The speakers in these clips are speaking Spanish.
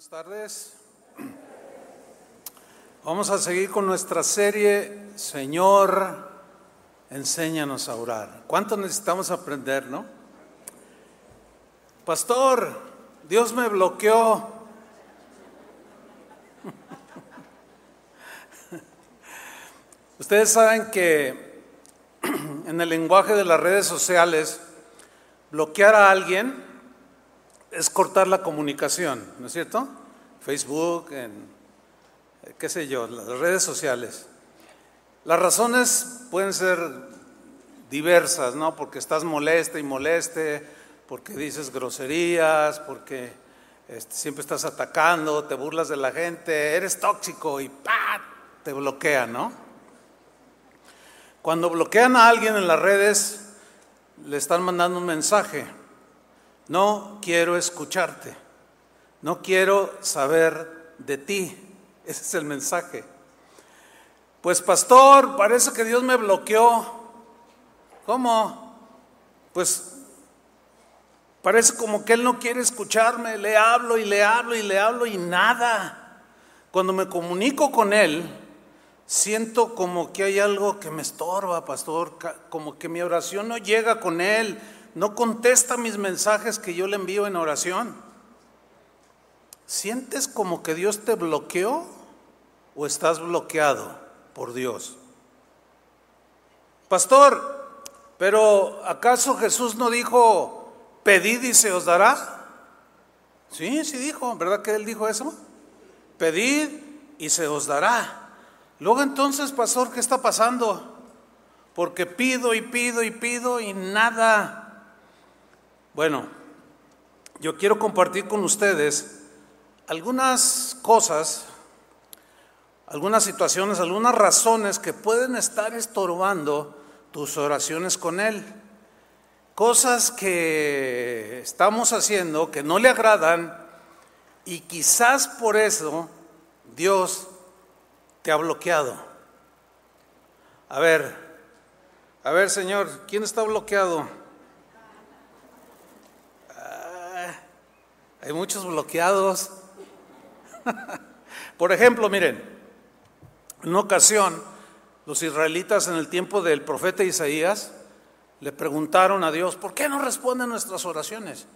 Buenas tardes. Vamos a seguir con nuestra serie Señor, enséñanos a orar. ¿Cuánto necesitamos aprender, no? Pastor, Dios me bloqueó. Ustedes saben que en el lenguaje de las redes sociales, bloquear a alguien es cortar la comunicación, ¿no es cierto? Facebook, eh, qué sé yo, las redes sociales. Las razones pueden ser diversas, ¿no? Porque estás molesta y moleste, porque dices groserías, porque este, siempre estás atacando, te burlas de la gente, eres tóxico y ¡pah! te bloquea, ¿no? Cuando bloquean a alguien en las redes, le están mandando un mensaje no quiero escucharte, no quiero saber de ti. Ese es el mensaje. Pues pastor, parece que Dios me bloqueó. ¿Cómo? Pues parece como que Él no quiere escucharme. Le hablo y le hablo y le hablo y nada. Cuando me comunico con Él, siento como que hay algo que me estorba, pastor, como que mi oración no llega con Él no contesta mis mensajes que yo le envío en oración. ¿Sientes como que Dios te bloqueó o estás bloqueado por Dios? Pastor, pero ¿acaso Jesús no dijo, pedid y se os dará? Sí, sí dijo, ¿verdad que él dijo eso? Pedid y se os dará. Luego entonces, pastor, ¿qué está pasando? Porque pido y pido y pido y nada. Bueno, yo quiero compartir con ustedes algunas cosas, algunas situaciones, algunas razones que pueden estar estorbando tus oraciones con Él. Cosas que estamos haciendo que no le agradan y quizás por eso Dios te ha bloqueado. A ver, a ver Señor, ¿quién está bloqueado? Hay muchos bloqueados. Por ejemplo, miren, en una ocasión los israelitas en el tiempo del profeta Isaías le preguntaron a Dios, ¿por qué no responden nuestras oraciones?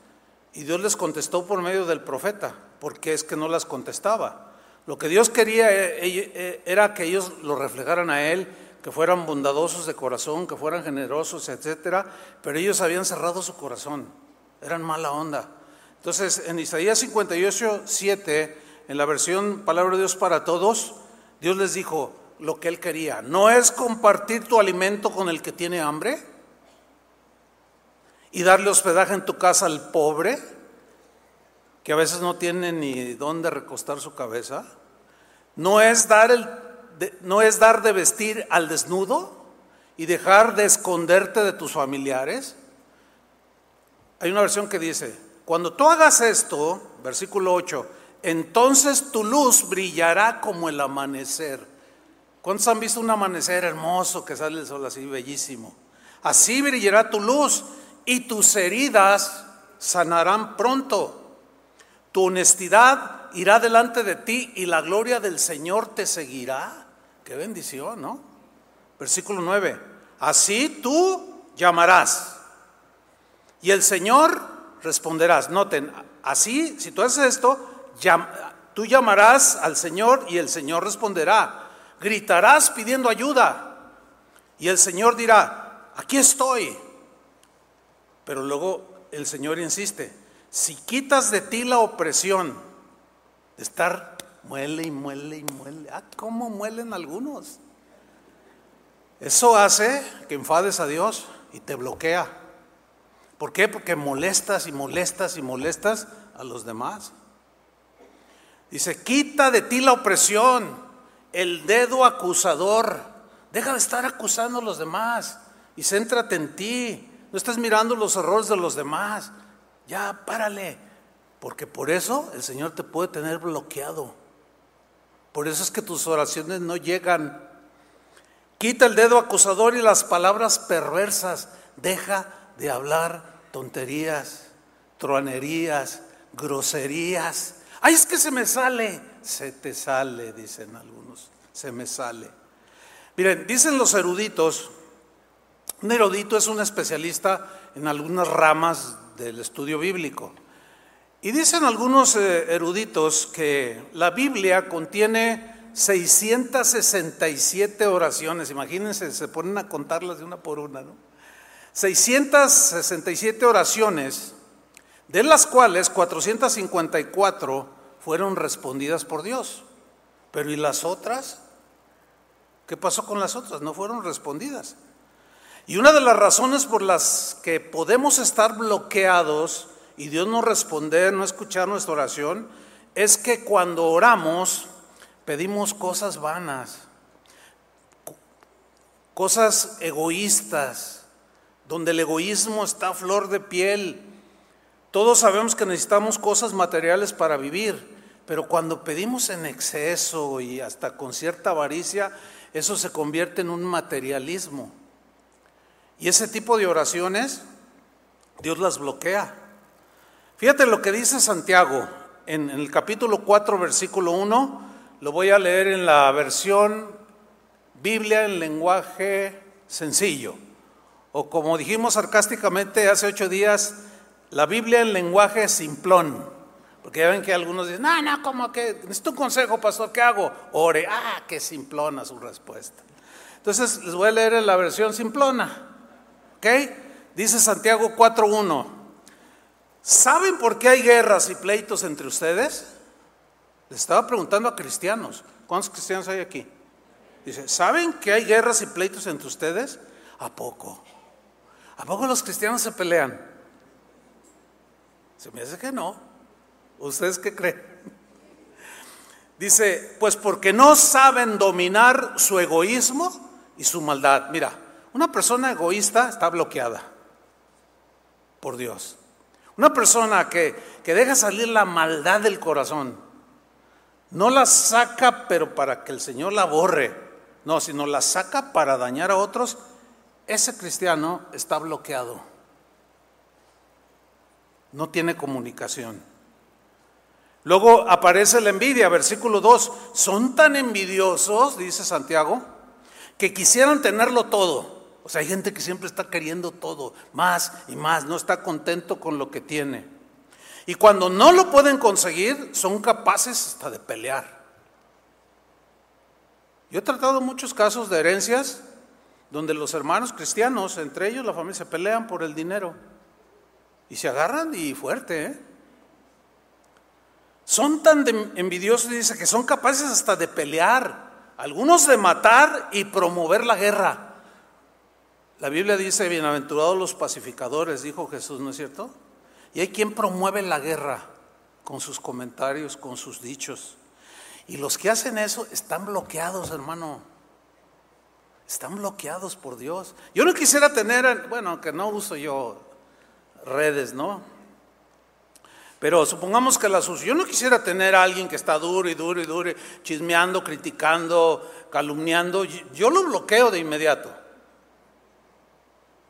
Y Dios les contestó por medio del profeta, porque es que no las contestaba. Lo que Dios quería eh, eh, era que ellos lo reflejaran a Él, que fueran bondadosos de corazón, que fueran generosos, etcétera, pero ellos habían cerrado su corazón, eran mala onda. Entonces, en Isaías 58, 7, en la versión Palabra de Dios para Todos, Dios les dijo lo que Él quería. ¿No es compartir tu alimento con el que tiene hambre? ¿Y darle hospedaje en tu casa al pobre, que a veces no tiene ni dónde recostar su cabeza? ¿No es dar, el, no es dar de vestir al desnudo y dejar de esconderte de tus familiares? Hay una versión que dice, cuando tú hagas esto, versículo 8, entonces tu luz brillará como el amanecer. ¿Cuántos han visto un amanecer hermoso que sale el sol así bellísimo? Así brillará tu luz y tus heridas sanarán pronto. Tu honestidad irá delante de ti y la gloria del Señor te seguirá. Qué bendición, ¿no? Versículo 9. Así tú llamarás. Y el Señor responderás. Noten, así, si tú haces esto, tú llamarás al Señor y el Señor responderá. Gritarás pidiendo ayuda y el Señor dirá, aquí estoy. Pero luego el Señor insiste, si quitas de ti la opresión de estar muele y muele y muele, ah, ¿cómo muelen algunos? Eso hace que enfades a Dios y te bloquea. ¿Por qué? Porque molestas y molestas y molestas a los demás. Dice, quita de ti la opresión, el dedo acusador. Deja de estar acusando a los demás y céntrate en ti. No estés mirando los errores de los demás. Ya, párale. Porque por eso el Señor te puede tener bloqueado. Por eso es que tus oraciones no llegan. Quita el dedo acusador y las palabras perversas. Deja de hablar tonterías, truanerías, groserías. Ay, es que se me sale. Se te sale, dicen algunos. Se me sale. Miren, dicen los eruditos, un erudito es un especialista en algunas ramas del estudio bíblico. Y dicen algunos eh, eruditos que la Biblia contiene 667 oraciones, imagínense, se ponen a contarlas de una por una, ¿no? 667 oraciones, de las cuales 454 fueron respondidas por Dios. Pero ¿y las otras? ¿Qué pasó con las otras? No fueron respondidas. Y una de las razones por las que podemos estar bloqueados y Dios no responder, no escuchar nuestra oración, es que cuando oramos pedimos cosas vanas, cosas egoístas, donde el egoísmo está a flor de piel. Todos sabemos que necesitamos cosas materiales para vivir, pero cuando pedimos en exceso y hasta con cierta avaricia, eso se convierte en un materialismo. Y ese tipo de oraciones, Dios las bloquea. Fíjate lo que dice Santiago en, el capítulo 4, versículo 1. Lo voy a leer en la versión Biblia en lenguaje sencillo. O como dijimos sarcásticamente hace ocho días, la Biblia en lenguaje simplón. Porque ya ven que algunos dicen, no, no, como que, necesito un consejo, pastor, ¿qué hago? Ore, ah, qué simplona su respuesta. Entonces les voy a leer en la versión simplona. ¿Ok? Dice Santiago 4.1. ¿Saben por qué hay guerras y pleitos entre ustedes? Les estaba preguntando a cristianos. ¿Cuántos cristianos hay aquí? Dice, ¿saben que hay guerras y pleitos entre ustedes? ¿A poco? ¿A poco los cristianos se pelean? Se me hace que no. ¿Ustedes qué creen? Dice, pues porque no saben dominar su egoísmo y su maldad. Mira, una persona egoísta está bloqueada por Dios. Una persona que, que deja salir la maldad del corazón, no la saca pero para que el Señor la borre, no, sino la saca para dañar a otros, ese cristiano está bloqueado. No tiene comunicación. Luego aparece la envidia, versículo 2. Son tan envidiosos, dice Santiago, que quisieran tenerlo todo. O sea, hay gente que siempre está queriendo todo, más y más, no está contento con lo que tiene. Y cuando no lo pueden conseguir, son capaces hasta de pelear. Yo he tratado muchos casos de herencias donde los hermanos cristianos, entre ellos la familia, se pelean por el dinero. Y se agarran y fuerte, ¿eh? Son tan envidiosos, dice, que son capaces hasta de pelear, algunos de matar y promover la guerra. La Biblia dice, bienaventurados los pacificadores, dijo Jesús, ¿no es cierto? Y hay quien promueve la guerra con sus comentarios, con sus dichos. Y los que hacen eso están bloqueados, hermano. Están bloqueados por Dios. Yo no quisiera tener, bueno, que no uso yo redes, ¿no? Pero supongamos que la sucesión, yo no quisiera tener a alguien que está duro y duro y duro, chismeando, criticando, calumniando, yo lo bloqueo de inmediato.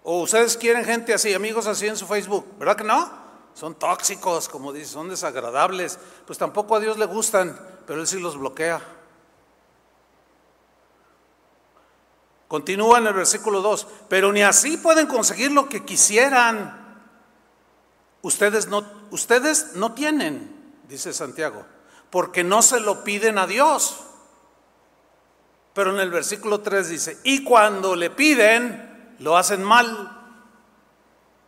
O ustedes quieren gente así, amigos así en su Facebook, ¿verdad que no? Son tóxicos, como dicen, son desagradables, pues tampoco a Dios le gustan, pero Él sí los bloquea. Continúa en el versículo 2, pero ni así pueden conseguir lo que quisieran ustedes no, ustedes no tienen, dice Santiago, porque no se lo piden a Dios. Pero en el versículo 3 dice, y cuando le piden, lo hacen mal.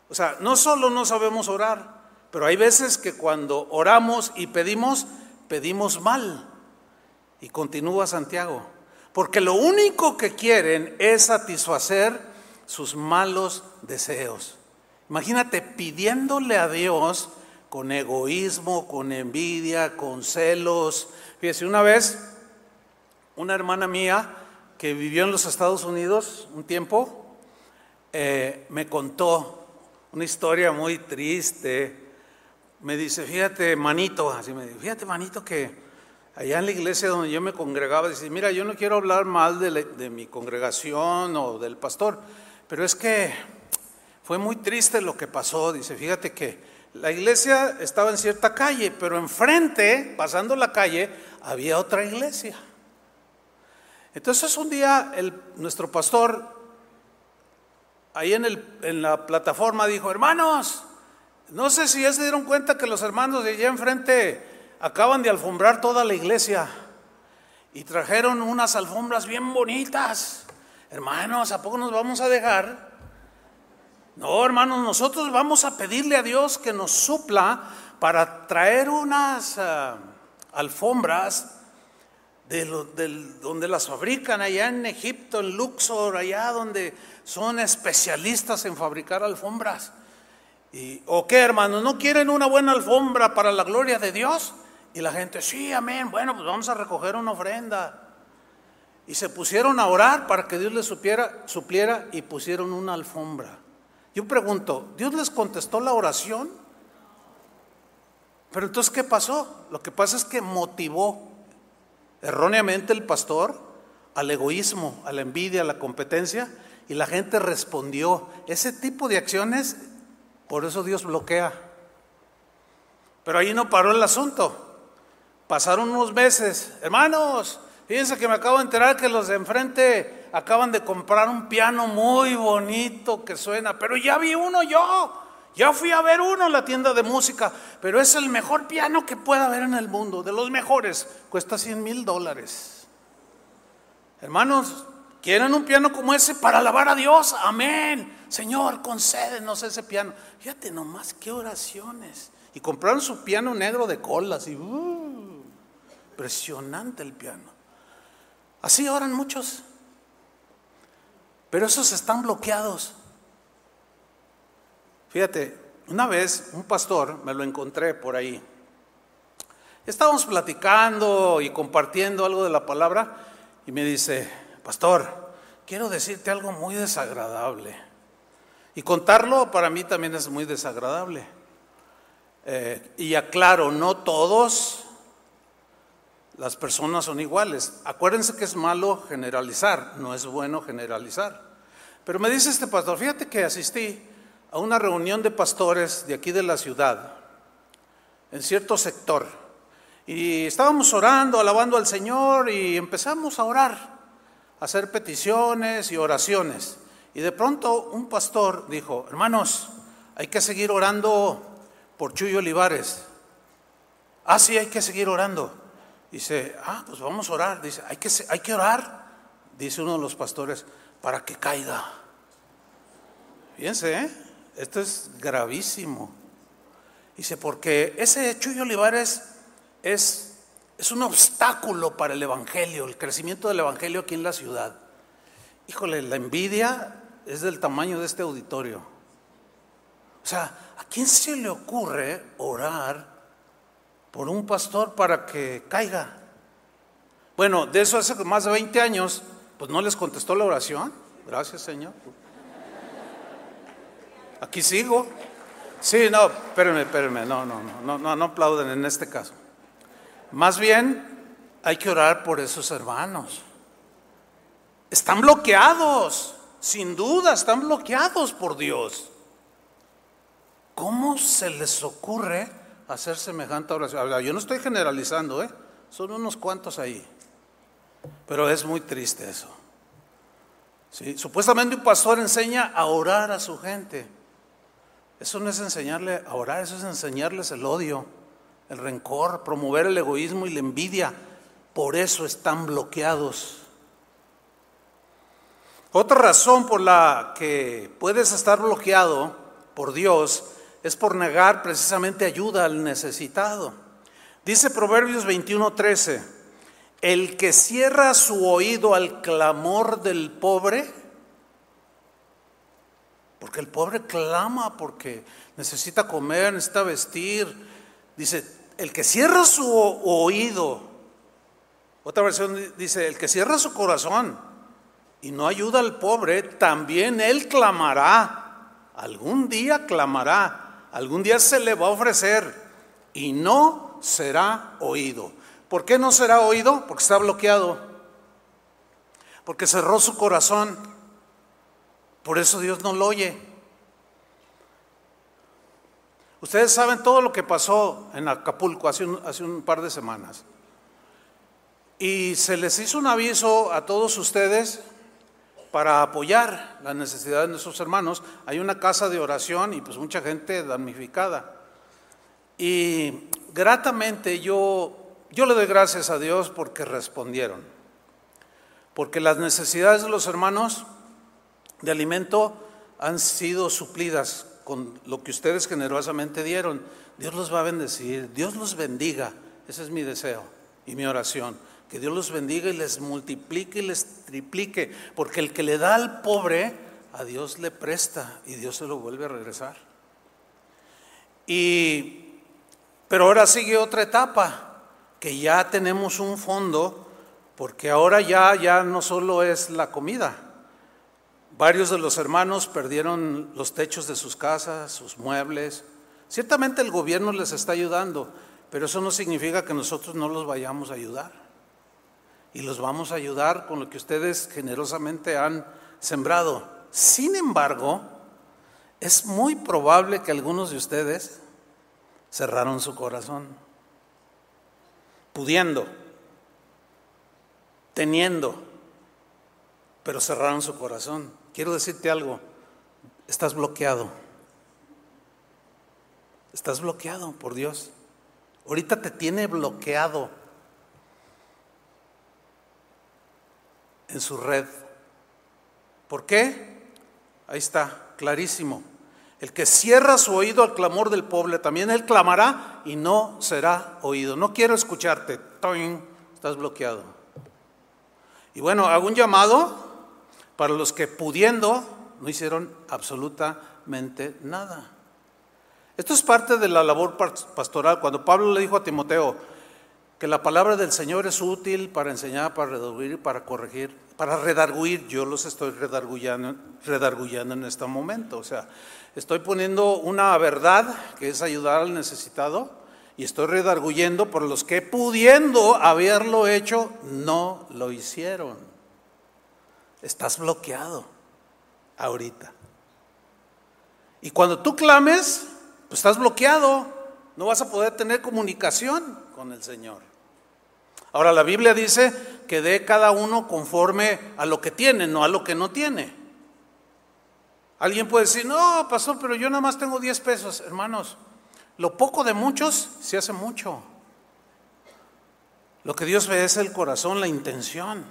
O sea, no solo no sabemos orar, pero hay veces que cuando oramos y pedimos, pedimos mal. Y continúa Santiago, porque lo único que quieren es satisfacer sus malos deseos. Imagínate pidiéndole a Dios con egoísmo, con envidia, con celos. Fíjese, una vez una hermana mía que vivió en los Estados Unidos un tiempo, eh, me contó una historia muy triste. Me dice, fíjate, manito, así me dice, fíjate, manito, que allá en la iglesia donde yo me congregaba, dice, mira, yo no quiero hablar mal de mi congregación o del pastor, pero es que fue muy triste lo que pasó. Dice, fíjate que La iglesia estaba en cierta calle, pero enfrente, pasando la calle, había otra iglesia. Entonces un día nuestro pastor, ahí en, el, en la plataforma, dijo, hermanos, no sé si ya se dieron cuenta que los hermanos de allá enfrente acaban de alfombrar toda la iglesia y trajeron unas alfombras bien bonitas. Hermanos, ¿a poco nos vamos a dejar? No, hermanos, nosotros vamos a pedirle a Dios que nos supla para traer unas ah, alfombras de, donde las fabrican allá en Egipto, en Luxor, allá donde son especialistas en fabricar alfombras. ¿O qué, hermanos? ¿No quieren una buena alfombra para la gloria de Dios? Y la gente, sí, amén, bueno, pues vamos a recoger una ofrenda. Y se pusieron a orar para que Dios les supiera, supliera y pusieron una alfombra. Yo pregunto, ¿Dios les contestó la oración? Pero entonces, ¿qué pasó? Lo que pasa es que motivó erróneamente el pastor al egoísmo, a la envidia, a la competencia, y la gente respondió. Ese tipo de acciones, por eso Dios bloquea. Pero ahí no paró el asunto. Pasaron unos meses, hermanos, fíjense que me acabo de enterar que los de enfrente acaban de comprar un piano muy bonito que suena, pero ya vi uno yo, ya fui a ver uno en la tienda de música, pero es el mejor piano que pueda haber en el mundo, de los mejores, cuesta 100 mil dólares. Hermanos, ¿quieren un piano como ese para alabar a Dios? Amén. Señor, concédenos ese piano. Fíjate nomás qué oraciones. Y compraron su piano negro de colas y... Uh, Impresionante el piano. Así oran muchos. Pero esos están bloqueados. Fíjate, una vez un pastor me lo encontré por ahí. Estábamos platicando y compartiendo algo de la palabra y me dice, pastor, quiero decirte algo muy desagradable. Y contarlo para mí también es muy desagradable. Eh, y aclaro, no todos las personas son iguales. Acuérdense que es malo generalizar, no es bueno generalizar. Pero me dice este pastor, fíjate que asistí a una reunión de pastores de aquí de la ciudad, en cierto sector, y estábamos orando, alabando al Señor, y empezamos a orar, a hacer peticiones y oraciones. Y de pronto un pastor dijo, hermanos, hay que seguir orando por Chuyo Olivares. Ah, sí, hay que seguir orando. Dice, ah, pues vamos a orar. Dice, hay que, hay que orar, dice uno de los pastores, para que caiga. Fíjense, ¿eh? esto es gravísimo. Dice, porque ese Chuyo Olivares es, es un obstáculo para el Evangelio, el crecimiento del Evangelio aquí en la ciudad. Híjole, la envidia es del tamaño de este auditorio. O sea, ¿a quién se le ocurre orar por un pastor para que caiga. Bueno, de eso hace más de 20 años, pues no les contestó la oración. Gracias, Señor. Aquí sigo. Sí, no, espérenme, espérenme, no, no, no, no, no aplauden en este caso. Más bien, hay que orar por esos hermanos. Están bloqueados, sin duda, están bloqueados por Dios. ¿Cómo se les ocurre hacer semejante oración. Yo no estoy generalizando, ¿eh? son unos cuantos ahí. Pero es muy triste eso. Supuestamente un pastor enseña a orar a su gente. Eso no es enseñarle a orar, eso es enseñarles el odio, el rencor, promover el egoísmo y la envidia. Por eso están bloqueados. Otra razón por la que puedes estar bloqueado por Dios es por negar precisamente ayuda al necesitado. Dice Proverbios 21:13, el que cierra su oído al clamor del pobre, porque el pobre clama porque necesita comer, necesita vestir, dice, el que cierra su oído, otra versión dice, el que cierra su corazón y no ayuda al pobre, también él clamará, algún día clamará algún día se le va a ofrecer y no será oído. ¿Por qué no será oído? Porque está bloqueado. Porque cerró su corazón. Por eso Dios no lo oye. Ustedes saben todo lo que pasó en Acapulco hace un, hace un par de semanas. Y se les hizo un aviso a todos ustedes para apoyar la necesidad de nuestros hermanos. Hay una casa de oración y pues mucha gente damnificada. Y gratamente yo, yo le doy gracias a Dios porque respondieron. Porque las necesidades de los hermanos de alimento han sido suplidas con lo que ustedes generosamente dieron. Dios los va a bendecir, Dios los bendiga. Ese es mi deseo y mi oración. Que Dios los bendiga y les multiplique y les triplique, porque el que le da al pobre, a Dios le presta y Dios se lo vuelve a regresar. Y, pero ahora sigue otra etapa, que ya tenemos un fondo, porque ahora ya, ya no solo es la comida. Varios de los hermanos perdieron los techos de sus casas, sus muebles. Ciertamente el gobierno les está ayudando, pero eso no significa que nosotros no los vayamos a ayudar y los vamos a ayudar con lo que ustedes generosamente han sembrado. Sin embargo, es muy probable que algunos de ustedes cerraron su corazón, pudiendo, teniendo, pero cerraron su corazón. Quiero decirte algo, estás bloqueado. Estás bloqueado por Dios. Ahorita te tiene bloqueado en su red. ¿Por qué? Ahí está, clarísimo. El que cierra su oído al clamor del pobre, también él clamará y no será oído. No quiero escucharte. Estás bloqueado. Y bueno, hago un llamado para los que pudiendo no hicieron absolutamente nada. Esto es parte de la labor pastoral. Cuando Pablo le dijo a Timoteo, que la palabra del Señor es útil para enseñar, para redarguir, para corregir, para redarguir. Yo los estoy redargullando, en este momento. O sea, estoy poniendo una verdad que es ayudar al necesitado y estoy redarguyendo por los que pudiendo haberlo hecho, no lo hicieron. Estás bloqueado ahorita. Y cuando tú clames, pues estás bloqueado. No vas a poder tener comunicación con el Señor. Ahora la Biblia dice que dé cada uno conforme a lo que tiene, no a lo que no tiene. Alguien puede decir, no, pastor, pero yo nada más tengo 10 pesos. Hermanos, lo poco de muchos se hace mucho. Lo que Dios ve es el corazón, la intención.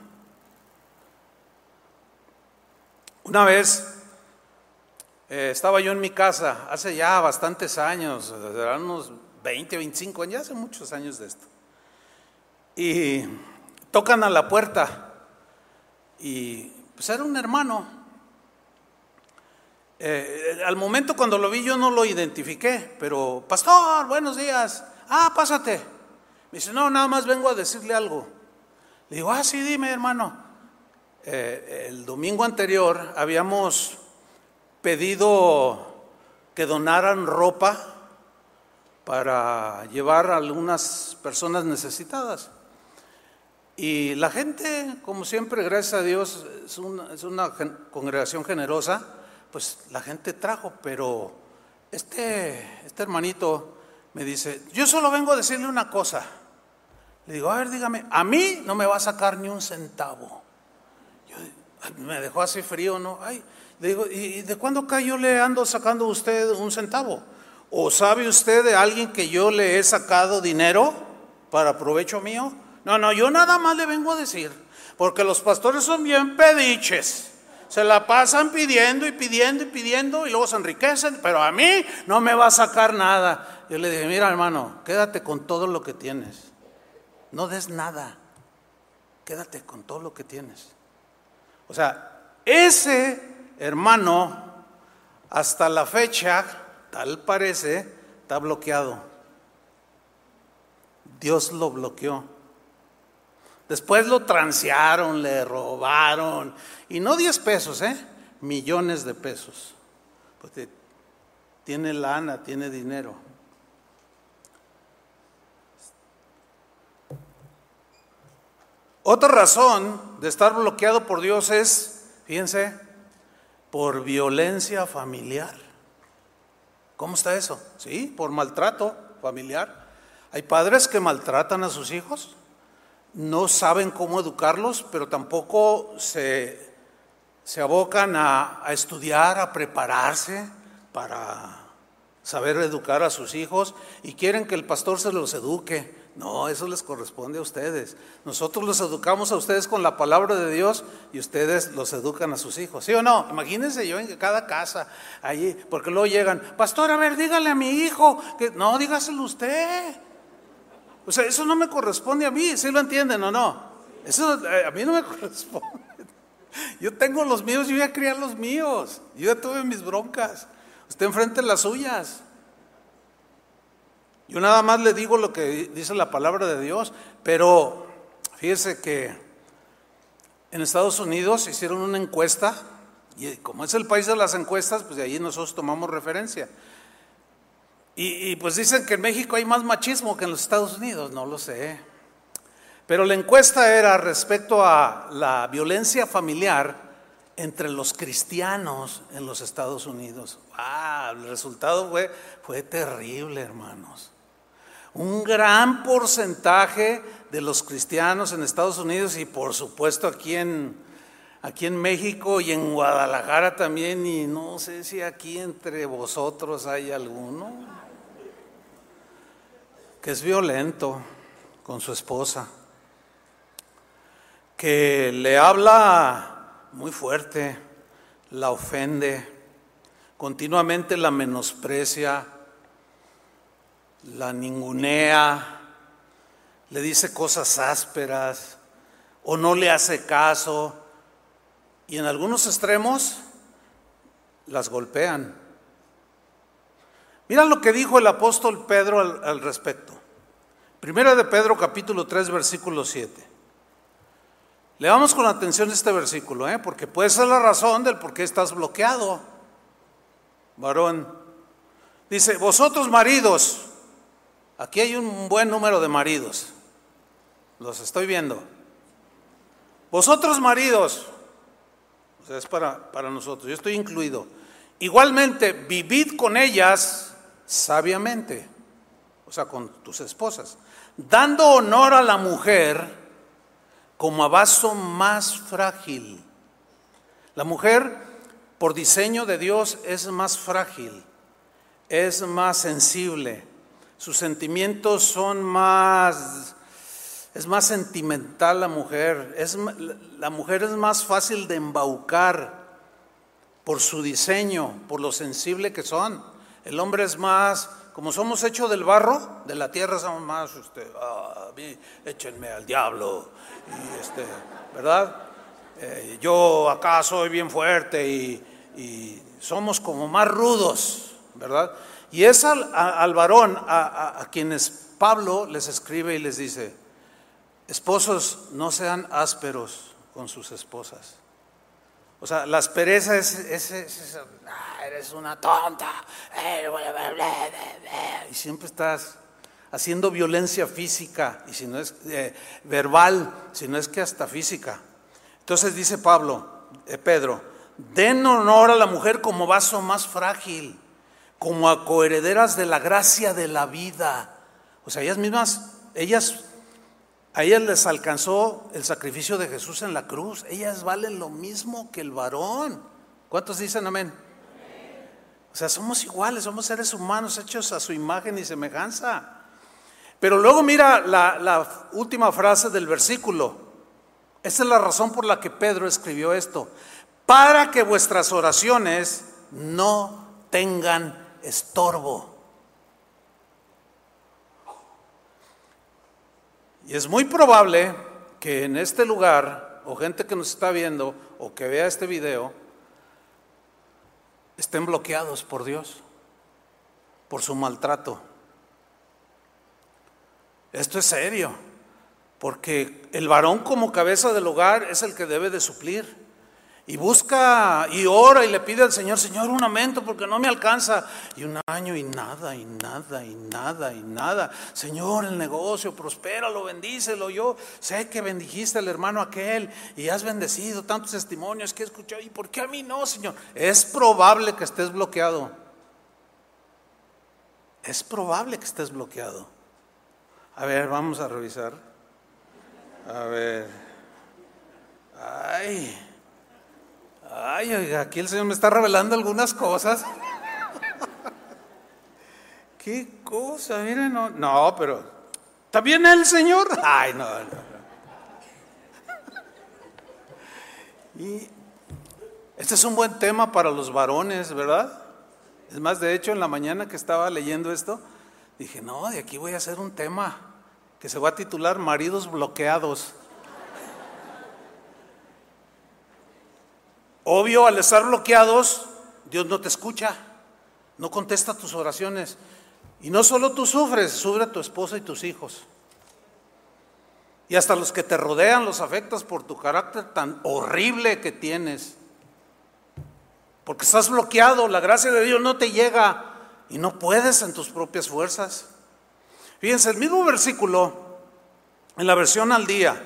Una vez eh, estaba yo en mi casa, hace ya bastantes años, unos 20, 25 años, ya hace muchos años de esto. Y tocan a la puerta y pues era un hermano. Eh, al momento cuando lo vi yo no lo identifiqué, pero pastor, buenos días. Ah, pásate. Me dice, no, nada más vengo a decirle algo. Le digo, ah, sí, dime hermano. Eh, el domingo anterior habíamos pedido que donaran ropa para llevar a algunas personas necesitadas. Y la gente, como siempre, gracias a Dios, es una, congregación generosa, pues la gente trajo, pero este, este hermanito me dice, yo solo vengo a decirle una cosa. Le digo, a ver, dígame, a mí no me va a sacar ni un centavo. me dejó así frío, ¿no? Ay, le digo, ¿y de cuándo acá yo le ando sacando a usted un centavo? ¿O sabe usted de alguien que yo le he sacado dinero para provecho mío? No, no, yo nada más le vengo a decir, porque los pastores son bien pediches. Se la pasan pidiendo y pidiendo y pidiendo y luego se enriquecen, pero a mí no me va a sacar nada. Yo le dije, mira hermano, quédate con todo lo que tienes. No des nada. Quédate con todo lo que tienes. O sea, ese hermano, hasta la fecha, tal parece, está bloqueado. Dios lo bloqueó. Después lo transearon, le robaron. Y no 10 pesos, ¿eh? Millones de pesos. Porque tiene lana, tiene dinero. Otra razón de estar bloqueado por Dios es, fíjense, por violencia familiar. ¿Cómo está eso? Sí, por maltrato familiar. Hay padres que maltratan a sus hijos, no saben cómo educarlos, pero tampoco se, se abocan a, a estudiar, a prepararse para saber educar a sus hijos y quieren que el pastor se los eduque. No, eso les corresponde a ustedes. Nosotros los educamos a ustedes con la palabra de Dios y ustedes los educan a sus hijos. ¿Sí o no? Imagínense yo en cada casa, allí, porque luego llegan, pastor, a ver, dígale a mi hijo, que no, dígaselo usted. O sea, eso no me corresponde a mí, ¿sí lo entienden o no? Eso eh, a mí no me corresponde. Yo tengo los míos, yo voy a criar los míos. Yo ya tuve mis broncas. Usted enfrente las suyas. Yo nada más le digo lo que dice la palabra de Dios, pero fíjese que en Estados Unidos hicieron una encuesta, y como es el país de las encuestas, pues de ahí nosotros tomamos referencia. Y, pues dicen que en México hay más machismo que en los Estados Unidos, no lo sé. Pero la encuesta era respecto a la violencia familiar entre los cristianos en los Estados Unidos. Ah, el resultado fue, fue terrible, hermanos. Un gran porcentaje de los cristianos en Estados Unidos y por supuesto aquí en, aquí en México y en Guadalajara también, y no sé si aquí entre vosotros hay alguno que es violento con su esposa, que le habla muy fuerte, la ofende, continuamente la menosprecia, la ningunea, le dice cosas ásperas o no le hace caso y en algunos extremos las golpean. Mira lo que dijo el apóstol Pedro al, respecto. Primera de Pedro capítulo 3 versículo 7. Leamos con atención este versículo, ¿eh? porque puede ser la razón del por qué estás bloqueado, varón. Dice, vosotros maridos, aquí hay un buen número de maridos, los estoy viendo. Vosotros maridos, o sea, es para, para nosotros, yo estoy incluido. Igualmente, vivid con ellas sabiamente, o sea, con tus esposas, dando honor a la mujer como a vaso más frágil. La mujer, por diseño de Dios, es más frágil, es más sensible, sus sentimientos son más, es más sentimental la mujer, es, la mujer es más fácil de embaucar por su diseño, por lo sensible que son. El hombre es más como somos hechos del barro, de la tierra somos más, usted, ah, échenme al diablo, este, ¿verdad? Eh, yo acá soy bien fuerte y, somos como más rudos, ¿verdad? Y es al, varón a, a, quienes Pablo les escribe y les dice, esposos, no sean ásperos con sus esposas. O sea, la aspereza es, es, ah, eres una tonta, eh, y siempre estás haciendo violencia física, y si no es eh, verbal, si no es que hasta física. Entonces dice Pablo, eh, Pedro, den honor a la mujer como vaso más frágil, como a coherederas de la gracia de la vida. O sea, ellas mismas, ellas a ellas les alcanzó el sacrificio de Jesús en la cruz. Ellas valen lo mismo que el varón. ¿Cuántos dicen amén? O sea, somos iguales, somos seres humanos hechos a su imagen y semejanza. Pero luego mira la, última frase del versículo. Esa es la razón por la que Pedro escribió esto. Para que vuestras oraciones no tengan estorbo. Y es muy probable que en este lugar, o gente que nos está viendo, o que vea este video, estén bloqueados por Dios, por su maltrato. Esto es serio, porque el varón como cabeza del hogar es el que debe de suplir. Y busca y ora y le pide al Señor, Señor, un aumento porque no me alcanza. Y un año y nada, y nada, y nada, y nada. Señor, el negocio, prospéralo, bendícelo. Yo sé que bendijiste al hermano aquel y has bendecido tantos testimonios que he escuchado. ¿Y por qué a mí no, Señor? Es probable que estés bloqueado. es probable que estés bloqueado. A ver, vamos a revisar. A ver. Ay. Ay, oiga, aquí el Señor me está revelando algunas cosas. ¿Qué cosa? Miren, no, no, pero ¿también el Señor? Ay, no, no. Y este es un buen tema para los varones, ¿verdad? Es más, de hecho, en la mañana que estaba leyendo esto, dije, no, de aquí voy a hacer un tema que se va a titular Maridos bloqueados. Obvio, al estar bloqueados, Dios no te escucha, no contesta tus oraciones. Y no solo tú sufres, sufre tu esposa y tus hijos. Y hasta los que te rodean los afectas por tu carácter tan horrible que tienes. Porque estás bloqueado, la gracia de Dios no te llega y no puedes en tus propias fuerzas. Fíjense, el mismo versículo, en la versión al día,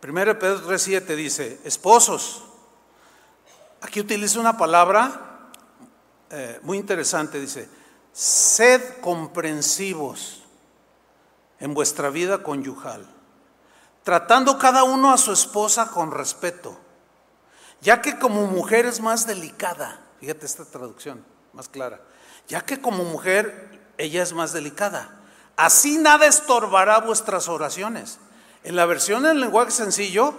1 Pedro 3.7 dice, esposos, aquí utiliza una palabra eh, muy interesante, dice, sed comprensivos en vuestra vida conyugal tratando cada uno a su esposa con respeto, ya que como mujer es más delicada, fíjate esta traducción más clara, ya que como mujer ella es más delicada, así nada estorbará vuestras oraciones. En la versión en lenguaje sencillo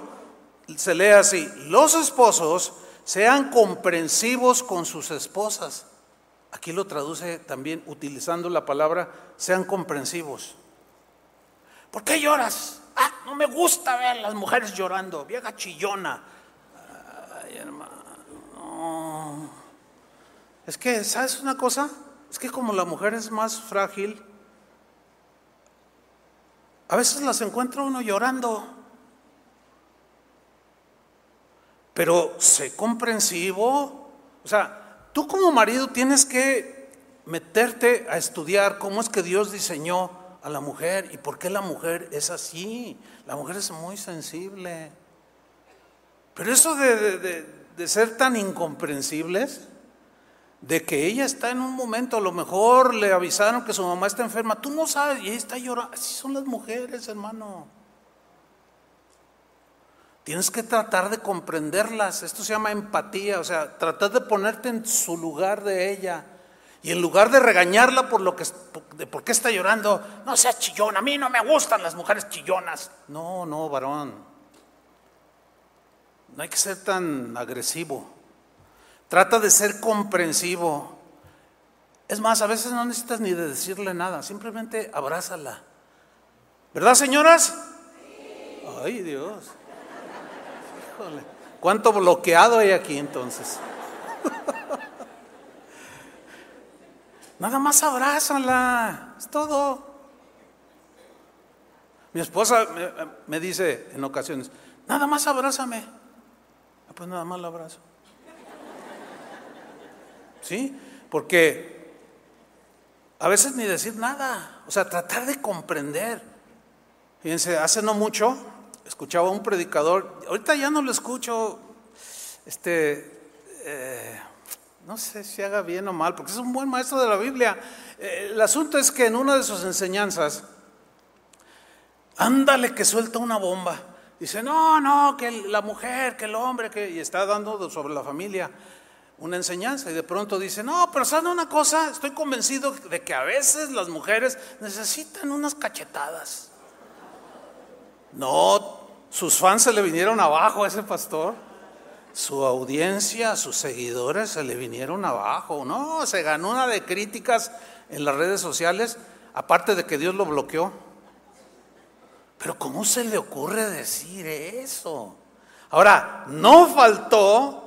se lee así, los esposos sean comprensivos con sus esposas. Aquí lo traduce también utilizando la palabra sean comprensivos. ¿Por qué lloras? Ah, no me gusta ver a las mujeres llorando, vieja chillona. Ay, hermano. Es que, ¿sabes una cosa? Es que como la mujer es más frágil, a veces las encuentra uno llorando. Pero sé comprensivo. O sea, tú como marido tienes que meterte a estudiar cómo es que Dios diseñó a la mujer. ¿Y por qué la mujer es así? La mujer es muy sensible. Pero eso de, ser tan incomprensibles, de que ella está en un momento, a lo mejor le avisaron que su mamá está enferma, tú no sabes, y ella está llorando. Así son las mujeres, hermano. Tienes que tratar de comprenderlas. Esto se llama empatía, o sea, tratar de ponerte en su lugar de ella. Y en lugar de regañarla por lo que de por qué está llorando, no seas chillón, a mí no me gustan las mujeres chillonas. No, no, varón. No hay que ser tan agresivo. Trata de ser comprensivo. Es más, a veces no necesitas ni de decirle nada, simplemente abrázala. ¿Verdad, señoras? Ay, Dios. ¿Cuánto bloqueado hay aquí entonces? Nada más abrázala, es todo. Mi esposa me, dice en ocasiones, nada más abrázame. Ah, pues nada más la abrazo. ¿Sí? Porque a veces ni decir nada, o sea, tratar de comprender. Fíjense, hace no mucho escuchaba a un predicador, ahorita ya no lo escucho, este, eh, no sé si haga bien o mal, porque es un buen maestro de la Biblia. Eh, el asunto es que en una de sus enseñanzas, ándale que suelta una bomba. Dice, no, no, que la mujer, que el hombre, que... Y está dando sobre la familia una enseñanza. Y de pronto dice, no, pero ¿saben una cosa? Estoy convencido de que a veces las mujeres necesitan unas cachetadas. No, sus fans se le vinieron abajo a ese pastor su audiencia, sus seguidores se le vinieron abajo, ¿no? Se ganó una de críticas en las redes sociales, aparte de que Dios lo bloqueó. Pero ¿cómo se le ocurre decir eso? Ahora, no faltó,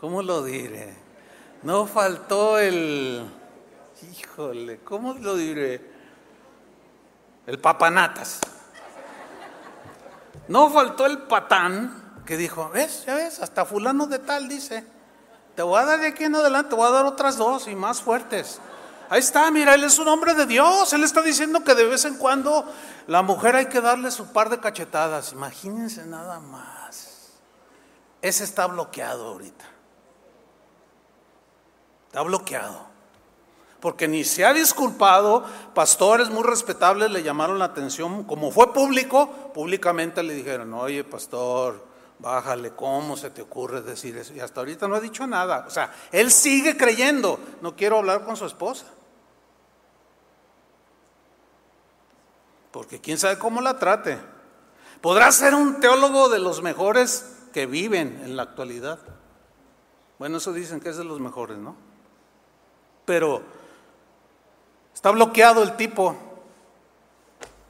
¿cómo lo diré? No faltó el, híjole, ¿cómo lo diré? El papanatas. No faltó el patán que dijo, ves, ya ves, hasta fulano de tal dice, te voy a dar de aquí en adelante, te voy a dar otras dos y más fuertes. Ahí está, mira, él es un hombre de Dios, él está diciendo que de vez en cuando la mujer hay que darle su par de cachetadas, imagínense nada más. Ese está bloqueado ahorita. Está bloqueado. Porque ni se ha disculpado, pastores muy respetables le llamaron la atención, como fue público, públicamente le dijeron, oye pastor, bájale, ¿cómo se te ocurre decir eso? Y hasta ahorita no ha dicho nada, o sea, él sigue creyendo, no quiero hablar con su esposa. Porque quién sabe cómo la trate. Podrá ser un teólogo de los mejores que viven en la actualidad. Bueno, eso dicen que es de los mejores, ¿no? Pero está bloqueado el tipo.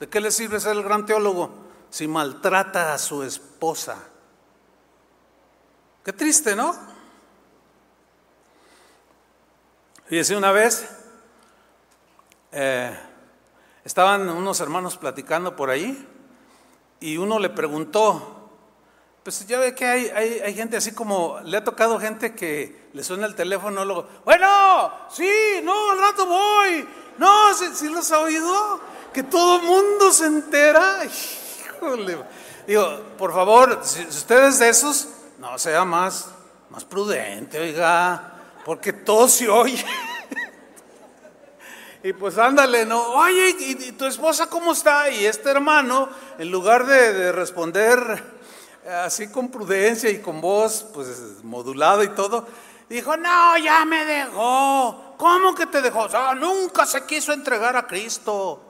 ¿De qué le sirve ser el gran teólogo si maltrata a su esposa? Qué triste, ¿no? Fíjese, una vez eh, estaban unos hermanos platicando por ahí y uno le preguntó, pues ya ve que hay, hay, gente así como, le ha tocado gente que le suena el teléfono, luego, bueno, sí, no, al rato voy, no, si los ha oído, que todo mundo se entera. Híjole. Digo, por favor, si, ustedes de esos, no sea más, más prudente, oiga, porque todo se oye. y pues ándale, ¿no? Oye, ¿y, tu esposa cómo está? Y este hermano, en lugar de responder así con prudencia y con voz pues modulada y todo, dijo, no, ya me dejó. ¿Cómo que te dejó? nunca se quiso entregar a Cristo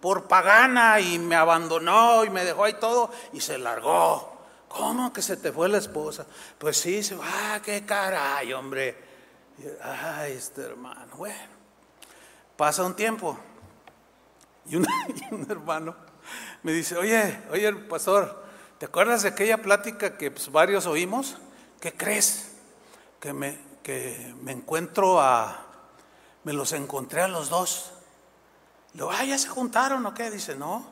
por pagana y me abandonó y me dejó ahí todo y se largó. ¿Cómo que se te fue la esposa? Pues sí, se va, ah, qué caray, hombre. Ay, este hermano, bueno. Pasa un tiempo y, y un hermano me dice, oye, oye, pastor, ¿Te acuerdas de aquella plática que pues, varios oímos? ¿Qué crees? Que me, que me encuentro a, me los encontré a los dos. Le digo, ah, ya se juntaron o qué? Dice, no,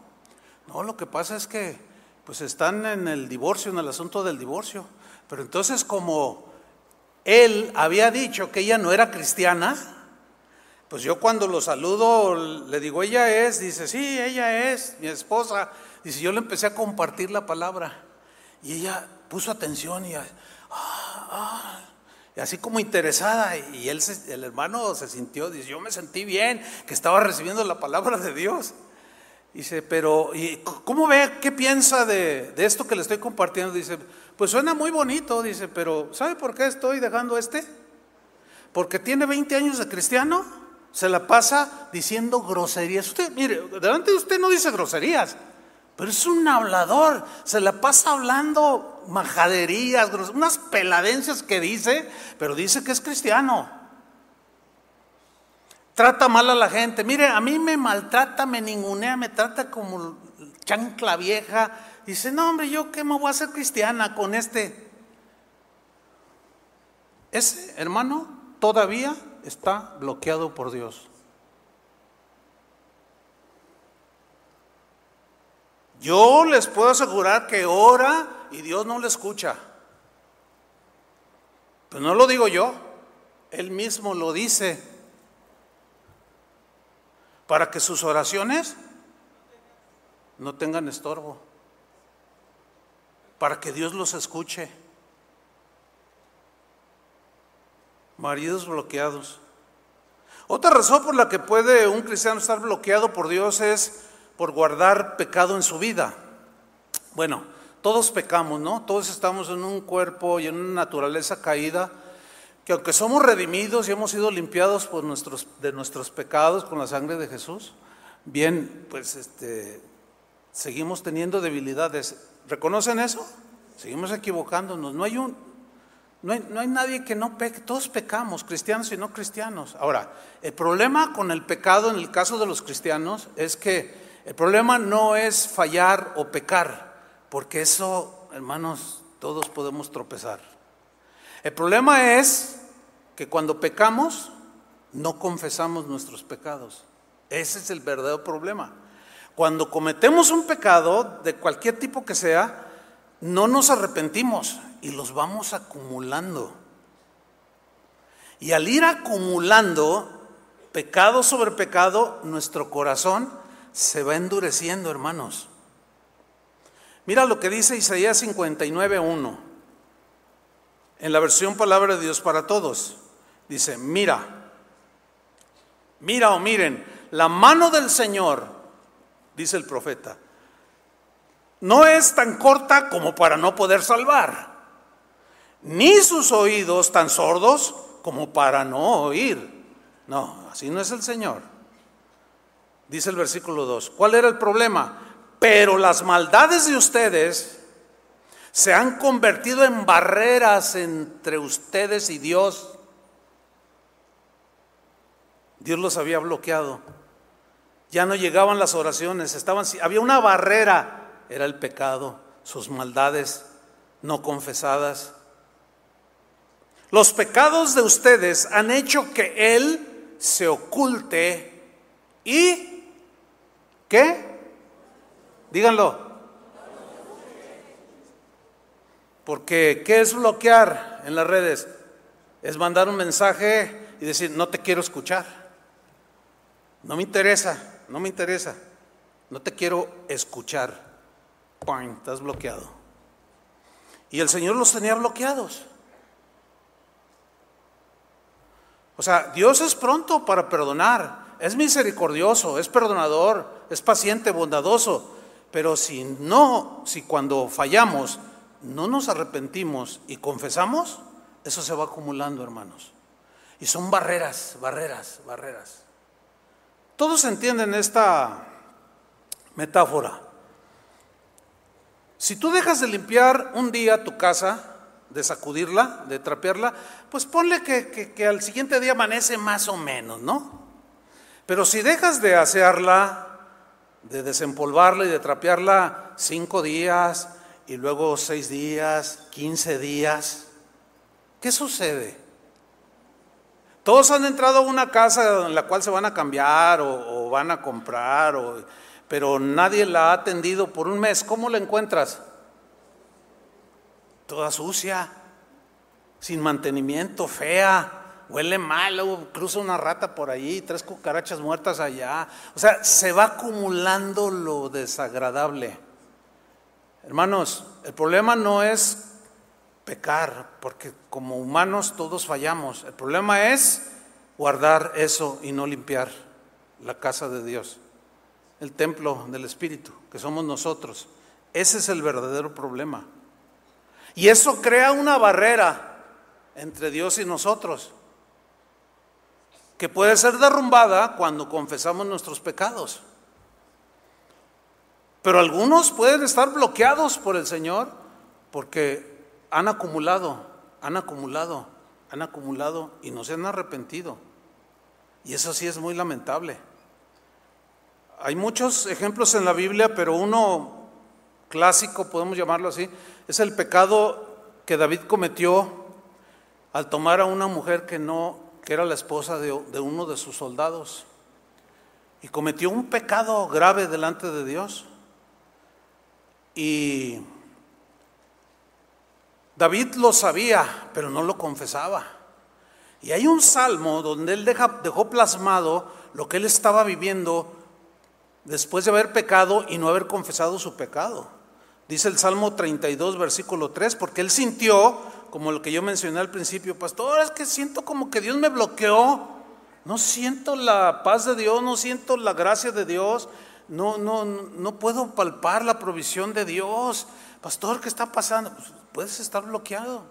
no, lo que pasa es que pues están en el divorcio, en el asunto del divorcio. Pero entonces como él había dicho que ella no era cristiana, pues yo cuando lo saludo le digo, ella es, dice, sí, ella es mi esposa. Dice, yo le empecé a compartir la palabra y ella puso atención y, ah, ah, así como interesada y él, el hermano se sintió, dice, yo me sentí bien, que estaba recibiendo la palabra de Dios. Dice, pero ¿y ¿cómo ve? ¿Qué piensa de, de esto que le estoy compartiendo? Dice, pues suena muy bonito, dice, pero ¿sabe por qué estoy dejando este? Porque tiene 20 años de cristiano, se la pasa diciendo groserías. Usted, mire, delante de usted no dice groserías, pero es un hablador, se la pasa hablando majaderías, unas peladencias que dice, pero dice que es cristiano. Trata mal a la gente. Mire, a mí me maltrata, me ningunea, me trata como chancla vieja. Dice, no hombre, yo qué me voy a hacer cristiana con este. Ese hermano todavía está bloqueado por Dios. Yo les puedo asegurar que ora y Dios no le escucha. Pero no lo digo yo, Él mismo lo dice. Para que sus oraciones no tengan estorbo. Para que Dios los escuche. Maridos bloqueados. Otra razón por la que puede un cristiano estar bloqueado por Dios es por guardar pecado en su vida. Bueno, todos pecamos, ¿no? Todos estamos en un cuerpo y en una naturaleza caída, que aunque somos redimidos y hemos sido limpiados por nuestros, de nuestros pecados con la sangre de Jesús, bien, pues este, seguimos teniendo debilidades. ¿Reconocen eso? Seguimos equivocándonos. No hay un, no hay, no hay, nadie que no peque, todos pecamos, cristianos y no cristianos. Ahora, el problema con el pecado en el caso de los cristianos es que el problema no es fallar o pecar, porque eso, hermanos, todos podemos tropezar. El problema es que cuando pecamos, no confesamos nuestros pecados. Ese es el verdadero problema. Cuando cometemos un pecado, de cualquier tipo que sea, no nos arrepentimos y los vamos acumulando. Y al ir acumulando pecado sobre pecado, nuestro corazón se va endureciendo, hermanos. Mira lo que dice Isaías 59.1, en la versión Palabra de Dios para Todos. Dice, mira, Mira o miren, la mano del Señor, dice el profeta, no es tan corta como para no poder salvar, ni sus oídos tan sordos como para no oír. No, así no es el Señor. Dice el versículo 2. ¿Cuál era el problema? Pero las maldades de ustedes se han convertido en barreras entre ustedes y Dios. Dios los había bloqueado. Ya no llegaban las oraciones, estaban había una barrera, era el pecado, sus maldades no confesadas. Los pecados de ustedes han hecho que él se oculte y ¿qué? Díganlo. Porque ¿qué es bloquear en las redes? Es mandar un mensaje y decir, no te quiero escuchar. No me interesa, no me interesa. No te quiero escuchar. ¡Pam! Estás bloqueado. Y el Señor los tenía bloqueados. O sea, Dios es pronto para perdonar, es misericordioso, es perdonador, es paciente, bondadoso. Pero si no, si cuando fallamos no nos arrepentimos y confesamos, eso se va acumulando, hermanos. Y son barreras, barreras, barreras. Todos entienden esta metáfora. Si tú dejas de limpiar un día tu casa, de sacudirla, de trapearla, pues ponle que, que, al siguiente día amanece más o menos, ¿no? Pero si dejas de asearla, de desempolvarla y de trapearla cinco días y luego seis días, quince días, ¿qué sucede? Todos han entrado a una casa en la cual se van a cambiar o, van a comprar, pero nadie la ha atendido por un mes. ¿Cómo la encuentras? Toda sucia, sin mantenimiento, fea, huele mal, luego cruza una rata por ahí, tres cucarachas muertas allá. O sea, se va acumulando lo desagradable. Hermanos, el problema no es pecar, porque como humanos todos fallamos. El problema es guardar eso y no limpiar la casa de Dios, el templo del Espíritu, que somos nosotros. Ese es el verdadero problema. Y eso crea una barrera entre Dios y nosotros, que puede ser derrumbada cuando confesamos nuestros pecados. Pero algunos pueden estar bloqueados por el Señor porque han acumulado, han acumulado, han acumulado y no se han arrepentido. Y eso sí es muy lamentable. Hay muchos ejemplos en la Biblia, pero uno clásico, podemos llamarlo así, es el pecado que David cometió al tomar a una mujer que no, que era la esposa de, uno de sus soldados. Y cometió un pecado grave delante de Dios. Y David lo sabía, pero no lo confesaba. Y hay un salmo donde él dejó plasmado lo que él estaba viviendo después de haber pecado y no haber confesado su pecado. Dice el Salmo 32, versículo 3, porque él sintió, como lo que yo mencioné al principio, pastor, es que siento como que Dios me bloqueó. No siento la paz de Dios, no siento la gracia de Dios, no, no, no puedo palpar la provisión de Dios. Pastor, ¿qué está pasando? Pues, puedes estar bloqueado.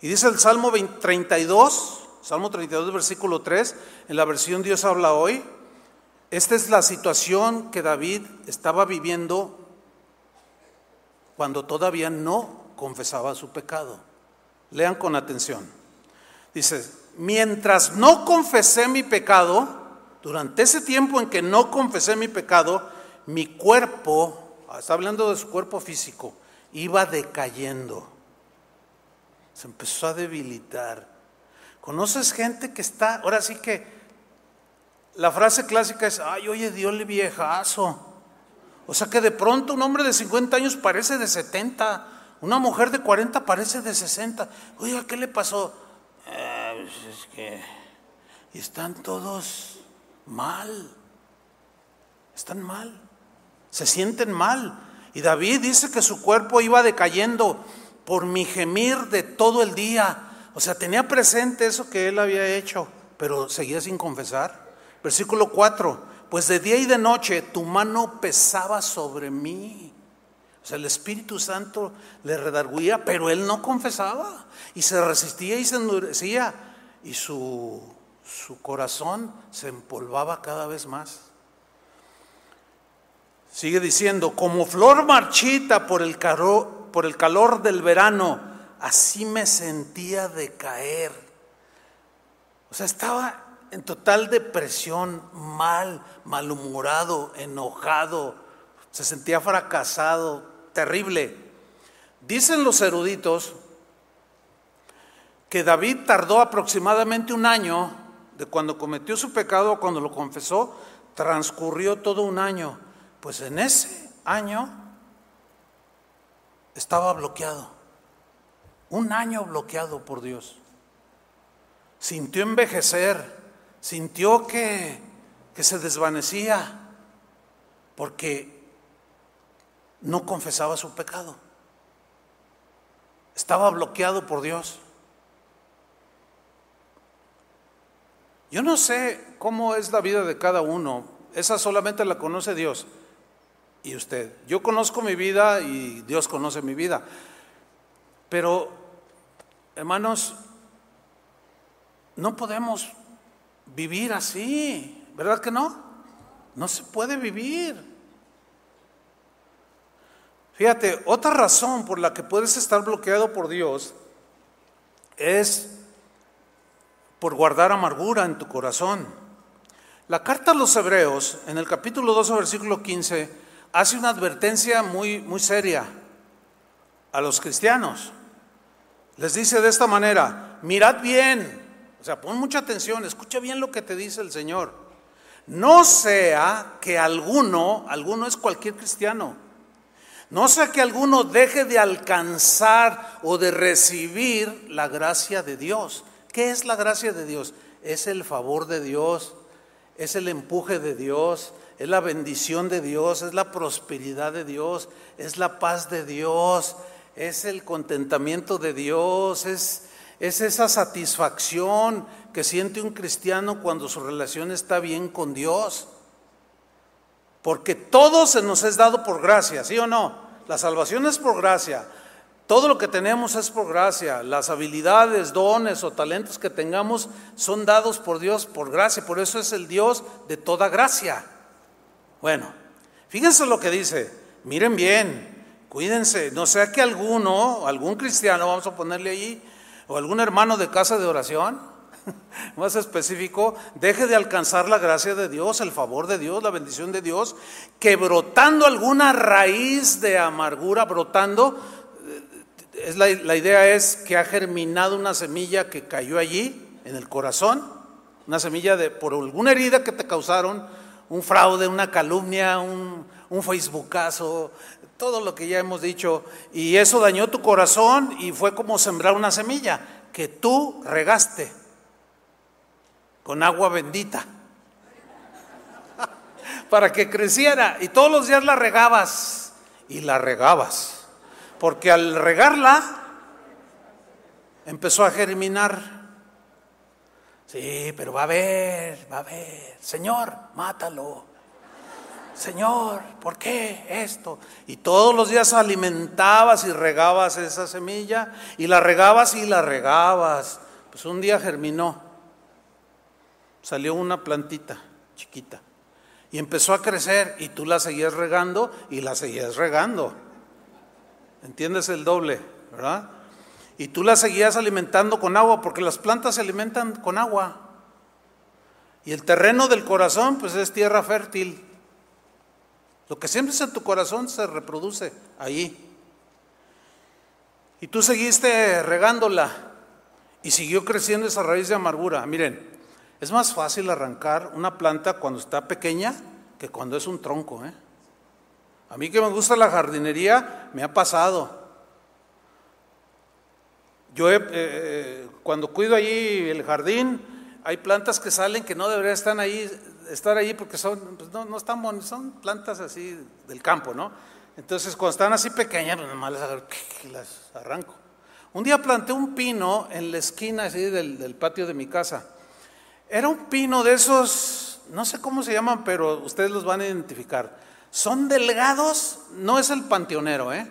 Y dice el Salmo 32, Salmo 32, versículo 3, en la versión Dios habla hoy, esta es la situación que David estaba viviendo cuando todavía no confesaba su pecado. Lean con atención. Dice, mientras no confesé mi pecado, durante ese tiempo en que no confesé mi pecado, mi cuerpo, está hablando de su cuerpo físico, iba decayendo. Se empezó a debilitar. ¿Conoces gente que está, ahora sí que la frase clásica es, ay, oye, Dios le viejazo. O sea que de pronto un hombre de 50 años parece de 70, una mujer de 40 parece de 60. Oiga, ¿qué le pasó? Pues es que están todos mal, están mal, se sienten mal. Y David dice que su cuerpo iba decayendo por mi gemir de todo el día. O sea, tenía presente eso que él había hecho, pero seguía sin confesar. Versículo 4, pues de día y de noche tu mano pesaba sobre mí. O sea, el Espíritu Santo le redarguía, pero él no confesaba y se resistía y se endurecía y su, su corazón se empolvaba cada vez más. Sigue diciendo, como flor marchita por el, por el calor del verano, así me sentía decaer. O sea, estaba en total depresión, mal, malhumorado, enojado, se sentía fracasado, terrible. Dicen los eruditos que David tardó aproximadamente un año de cuando cometió su pecado a cuando lo confesó, transcurrió todo un año. Pues en ese año estaba bloqueado, un año bloqueado por Dios. Sintió envejecer, sintió que, que se desvanecía porque no confesaba su pecado. Estaba bloqueado por Dios. Yo no sé cómo es la vida de cada uno, esa solamente la conoce Dios y usted. Yo conozco mi vida y Dios conoce mi vida. Pero, hermanos, no podemos vivir así, ¿verdad que no? No se puede vivir. Fíjate, otra razón por la que puedes estar bloqueado por Dios es por guardar amargura en tu corazón. La carta a los Hebreos, en el capítulo 12, versículo 15, hace una advertencia muy, muy seria a los cristianos. Les dice de esta manera, mirad bien, o sea, pon mucha atención, escucha bien lo que te dice el Señor. No sea que alguno, alguno es cualquier cristiano, no sea que alguno deje de alcanzar o de recibir la gracia de Dios. ¿Qué es la gracia de Dios? Es el favor de Dios, es el empuje de Dios, es la bendición de Dios, es la prosperidad de Dios, es la paz de Dios, es el contentamiento de Dios, es, es esa satisfacción que siente un cristiano cuando su relación está bien con Dios. Porque todo se nos es dado por gracia, ¿sí o no? La salvación es por gracia. Todo lo que tenemos es por gracia. Las habilidades, dones o talentos que tengamos son dados por Dios por gracia. Por eso es el Dios de toda gracia. Bueno, fíjense lo que dice. Miren bien, cuídense. No sea que alguno, algún cristiano, vamos a ponerle ahí, o algún hermano de casa de oración, más específico, deje de alcanzar la gracia de Dios, el favor de Dios, la bendición de Dios, que brotando alguna raíz de amargura, brotando, es la, idea es que ha germinado una semilla que cayó allí, en el corazón, una semilla de por alguna herida que te causaron, un fraude, una calumnia, un, un facebookazo, todo lo que ya hemos dicho, y eso dañó tu corazón y fue como sembrar una semilla que tú regaste con agua bendita para que creciera y todos los días la regabas y la regabas porque al regarla empezó a germinar. Sí, pero va a haber, va a haber. Señor, mátalo. Señor, ¿por qué esto? Y todos los días alimentabas y regabas esa semilla y la regabas y la regabas. Pues un día germinó. Salió una plantita chiquita y empezó a crecer y tú la seguías regando y la seguías regando. ¿Entiendes el doble? ¿Verdad? Y tú la seguías alimentando con agua, porque las plantas se alimentan con agua. Y el terreno del corazón, pues es tierra fértil. Lo que siempre es en tu corazón se reproduce ahí. Y tú seguiste regándola y siguió creciendo esa raíz de amargura. Miren, es más fácil arrancar una planta cuando está pequeña que cuando es un tronco. ¿eh? A mí que me gusta la jardinería, me ha pasado. Yo eh, eh, cuando cuido allí el jardín, hay plantas que salen que no deberían estar ahí, estar ahí porque son, pues no, no están son plantas así del campo, ¿no? Entonces cuando están así pequeñas, pues nomás las arranco. Un día planté un pino en la esquina así del, del patio de mi casa. Era un pino de esos no sé cómo se llaman, pero ustedes los van a identificar. Son delgados, no es el panteonero, ¿eh?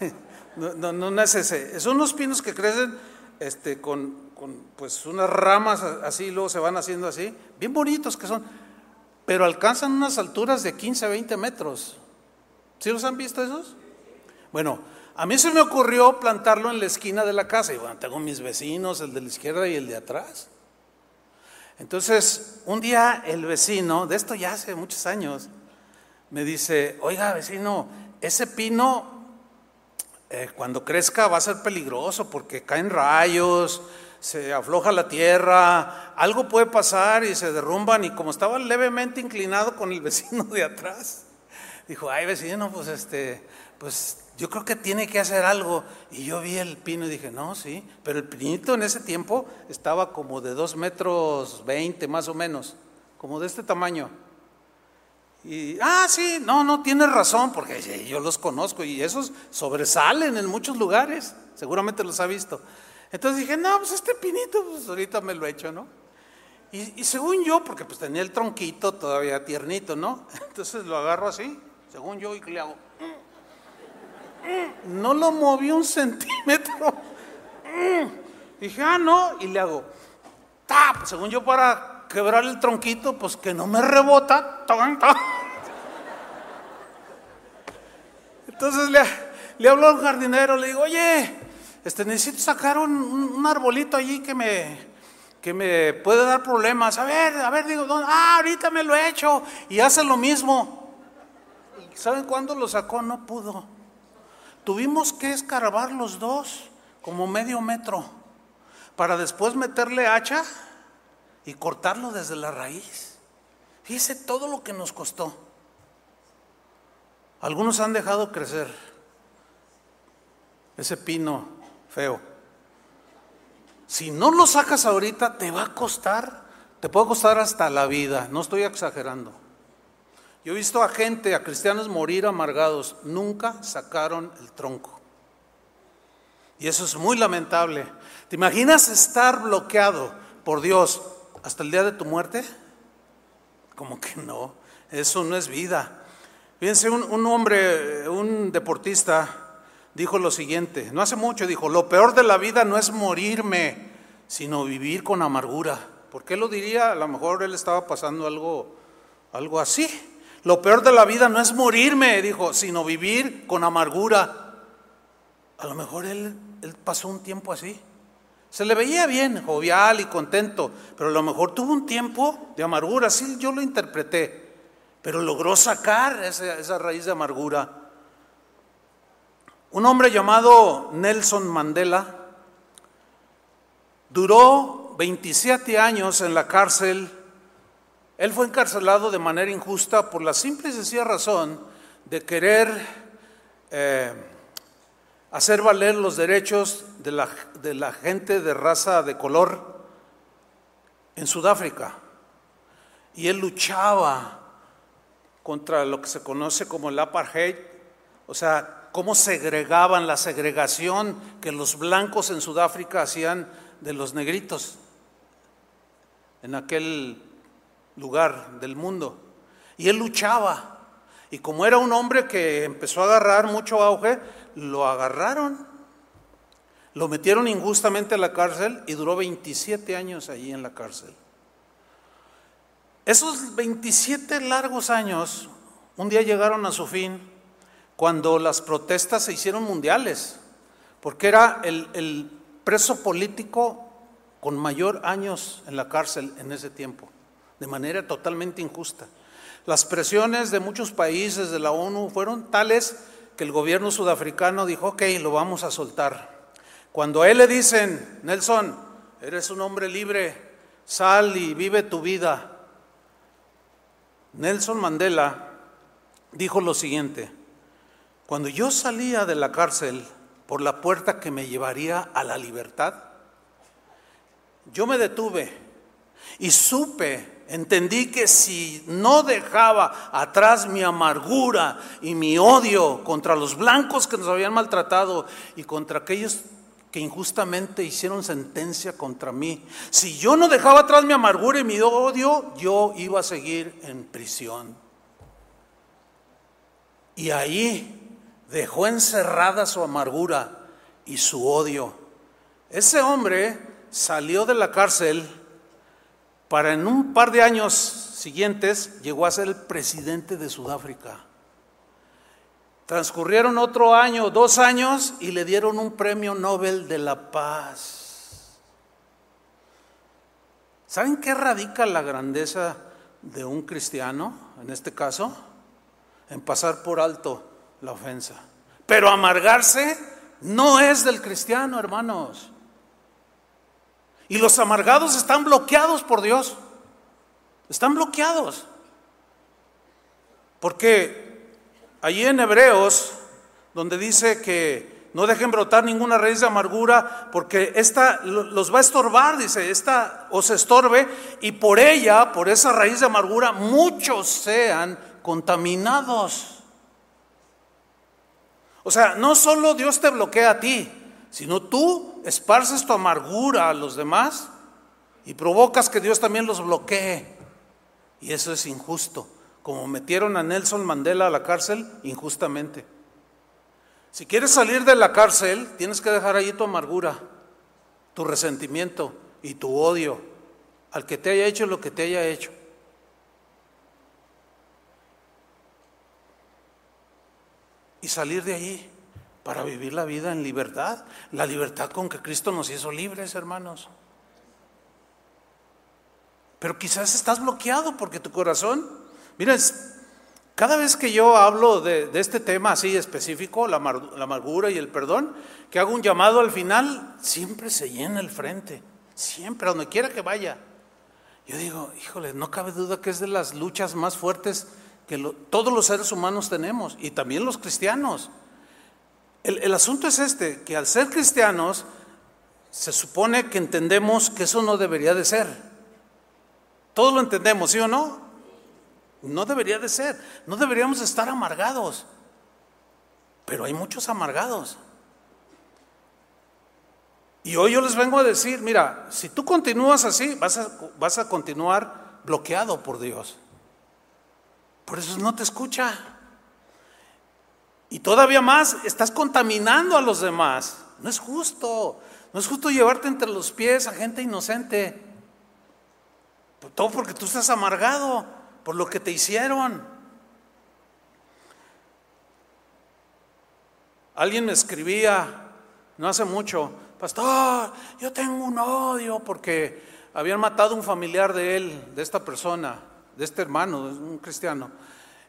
no, no, es ese. Son unos pinos que crecen este, con, con pues unas ramas así, luego se van haciendo así, bien bonitos que son, pero alcanzan unas alturas de 15 a 20 metros. ¿Sí los han visto esos? Bueno, a mí se me ocurrió plantarlo en la esquina de la casa. Y bueno, tengo mis vecinos, el de la izquierda y el de atrás. Entonces, un día el vecino, de esto ya hace muchos años, me dice, oiga vecino, ese pino eh, cuando crezca va a ser peligroso porque caen rayos, se afloja la tierra, algo puede pasar y se derrumban y como estaba levemente inclinado con el vecino de atrás, dijo, ay vecino, pues este, pues yo creo que tiene que hacer algo. Y yo vi el pino y dije, no, sí, pero el pinito en ese tiempo estaba como de dos metros veinte más o menos, como de este tamaño. Y, ah, sí, no, no, tienes razón, porque yo los conozco y esos sobresalen en muchos lugares, seguramente los ha visto. Entonces dije, no, pues este pinito, pues ahorita me lo he hecho, ¿no? Y, y según yo, porque pues tenía el tronquito todavía tiernito, ¿no? Entonces lo agarro así, según yo, y le hago, no lo moví un centímetro. Dije, ah, no, y le hago, tap, según yo para quebrar el tronquito, pues que no me rebota. Entonces le, le hablo al jardinero, le digo, oye, este, necesito sacar un, arbolito allí que me, que me puede dar problemas. A ver, a ver, digo, ah, ahorita me lo he hecho y hace lo mismo. ¿Saben cuándo lo sacó? No pudo. Tuvimos que escarbar los dos como medio metro para después meterle hacha y cortarlo desde la raíz. Fíjese todo lo que nos costó. Algunos han dejado crecer ese pino feo. Si no lo sacas ahorita, te va a costar, te puede costar hasta la vida. No estoy exagerando. Yo he visto a gente, a cristianos morir amargados, nunca sacaron el tronco. Y eso es muy lamentable. ¿Te imaginas estar bloqueado por Dios hasta el día de tu muerte? Como que no, eso no es vida. Fíjense, un, un hombre, un deportista, dijo lo siguiente, no hace mucho, dijo, lo peor de la vida no es morirme, sino vivir con amargura. ¿Por qué lo diría? A lo mejor él estaba pasando algo, algo así. Lo peor de la vida no es morirme, dijo, sino vivir con amargura. A lo mejor él, pasó un tiempo así. Se le veía bien, jovial y contento, pero a lo mejor tuvo un tiempo de amargura, así yo lo interpreté, pero logró sacar esa, esa raíz de amargura. Un hombre llamado Nelson Mandela duró 27 años en la cárcel él fue encarcelado de manera injusta por la simple y sencilla razón de querer eh, hacer valer los derechos de la, de la gente de raza de color en Sudáfrica. Y él luchaba contra lo que se conoce como el apartheid, o sea, cómo segregaban la segregación que los blancos en Sudáfrica hacían de los negritos en aquel lugar del mundo. Y él luchaba. Y como era un hombre que empezó a agarrar mucho auge, lo agarraron. Lo metieron injustamente a la cárcel y duró 27 años allí en la cárcel. Esos 27 largos años, un día llegaron a su fin cuando las protestas se hicieron mundiales, porque era el, el preso político con mayor años en la cárcel en ese tiempo de manera totalmente injusta. Las presiones de muchos países de la ONU fueron tales que el gobierno sudafricano dijo, ok, lo vamos a soltar. Cuando a él le dicen, Nelson, eres un hombre libre, sal y vive tu vida, Nelson Mandela dijo lo siguiente, cuando yo salía de la cárcel por la puerta que me llevaría a la libertad, yo me detuve y supe Entendí que si no dejaba atrás mi amargura y mi odio contra los blancos que nos habían maltratado y contra aquellos que injustamente hicieron sentencia contra mí. Si yo no dejaba atrás mi amargura y mi odio, yo iba a seguir en prisión. Y ahí dejó encerrada su amargura y su odio. Ese hombre salió de la cárcel para en un par de años siguientes llegó a ser el presidente de Sudáfrica. Transcurrieron otro año, dos años, y le dieron un premio Nobel de la Paz. ¿Saben qué radica la grandeza de un cristiano, en este caso? En pasar por alto la ofensa. Pero amargarse no es del cristiano, hermanos. Y los amargados están bloqueados por Dios. Están bloqueados. Porque Allí en Hebreos, donde dice que no dejen brotar ninguna raíz de amargura, porque esta los va a estorbar, dice, esta os estorbe, y por ella, por esa raíz de amargura, muchos sean contaminados. O sea, no solo Dios te bloquea a ti, sino tú esparces tu amargura a los demás y provocas que Dios también los bloquee. Y eso es injusto como metieron a Nelson Mandela a la cárcel injustamente. Si quieres salir de la cárcel, tienes que dejar allí tu amargura, tu resentimiento y tu odio al que te haya hecho lo que te haya hecho. Y salir de allí para vivir la vida en libertad, la libertad con que Cristo nos hizo libres, hermanos. Pero quizás estás bloqueado porque tu corazón Miren, cada vez que yo hablo de, este tema así específico, la, amargura y el perdón, que hago un llamado al final, siempre se llena el frente, siempre, a donde quiera que vaya. Yo digo, híjole, no cabe duda que es de las luchas más fuertes que todos los seres humanos tenemos, y también los cristianos. El, asunto es este, que al ser cristianos, se supone que entendemos que eso no debería de ser. Todos lo entendemos, ¿sí o no? No debería de ser. No deberíamos estar amargados. Pero hay muchos amargados. Y hoy yo les vengo a decir, mira, si tú continúas así, vas a, vas a continuar bloqueado por Dios. Por eso no te escucha. Y todavía más, estás contaminando a los demás. No es justo. No es justo llevarte entre los pies a gente inocente. Todo porque tú estás amargado por lo que te hicieron. Alguien me escribía, no hace mucho, pastor, yo tengo un odio porque habían matado un familiar de él, de esta persona, de este hermano, un cristiano.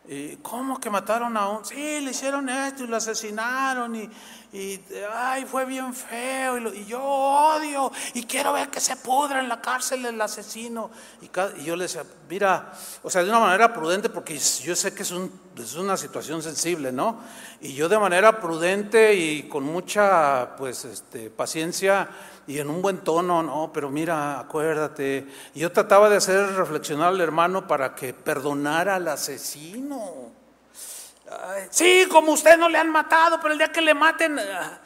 ¿Y ¿Cómo que mataron a un? Sí, le hicieron esto y lo asesinaron y, y ay, fue bien feo y, yo odio y quiero ver que se pudra en la cárcel el asesino. Y, yo le decía, mira, o sea, de una manera prudente porque yo sé que es, un, es una situación sensible, ¿no? Y yo de manera prudente y con mucha, pues, este, paciencia y en un buen tono, no, pero mira, acuérdate. Yo trataba de hacer reflexionar al hermano para que perdonara al asesino. sí, como usted no le han matado, pero el día que le maten, ah,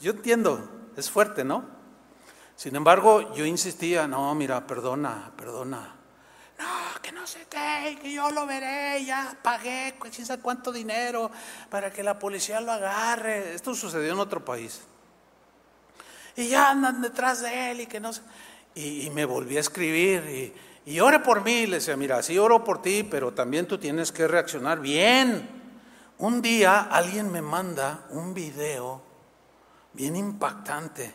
yo entiendo, es fuerte, ¿no? Sin embargo, yo insistía, no, mira, perdona, perdona. No, que no sé qué, que yo lo veré, ya pagué, quién sabe cuánto dinero para que la policía lo agarre. Esto sucedió en otro país y ya andan detrás de él y que no sé. Y, me volví a escribir y, y ore por mí. Le decía, mira, sí oro por ti, pero también tú tienes que reaccionar bien. Un día alguien me manda un video bien impactante,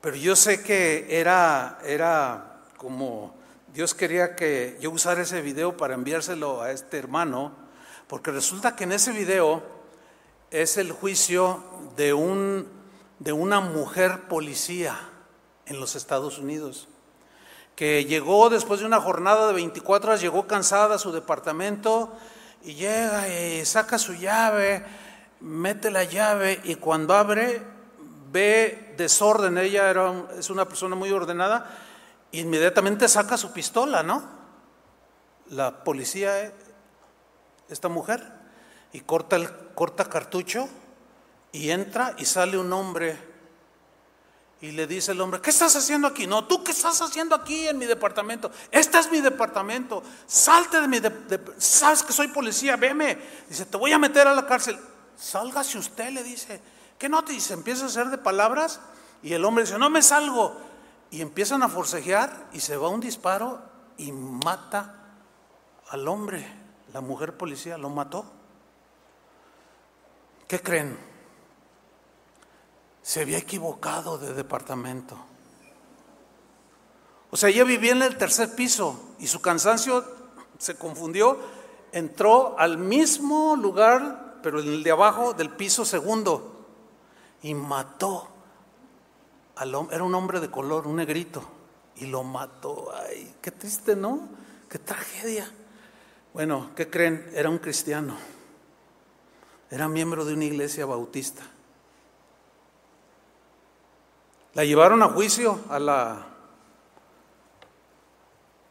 pero yo sé que era, era como Dios quería que yo usara ese video para enviárselo a este hermano, porque resulta que en ese video es el juicio de un de una mujer policía en los Estados Unidos, que llegó después de una jornada de 24 horas, llegó cansada a su departamento y llega y saca su llave, mete la llave y cuando abre ve desorden, ella era, es una persona muy ordenada, inmediatamente saca su pistola, ¿no? La policía, esta mujer, y corta, el, corta cartucho Y entra y sale un hombre y le dice el hombre, ¿qué estás haciendo aquí? No, ¿tú qué estás haciendo aquí en mi departamento? Este es mi departamento. Salte de mi... departamento. Sabes que soy policía, veme. Dice, te voy a meter a la cárcel. Sálgase usted, le dice. ¿Qué no te dice? Empieza a hacer de palabras y el hombre dice, no me salgo. Y empiezan a forcejear y se va un disparo y mata al hombre. La mujer policía lo mató. ¿Qué creen? Se había equivocado de departamento. O sea, ella vivía en el tercer piso y su cansancio se confundió, entró al mismo lugar, pero en el de abajo del piso segundo, y mató al hombre, era un hombre de color, un negrito, y lo mató. Ay, qué triste, ¿no? Qué tragedia. Bueno, ¿qué creen? Era un cristiano, era miembro de una iglesia bautista. La llevaron a juicio a la,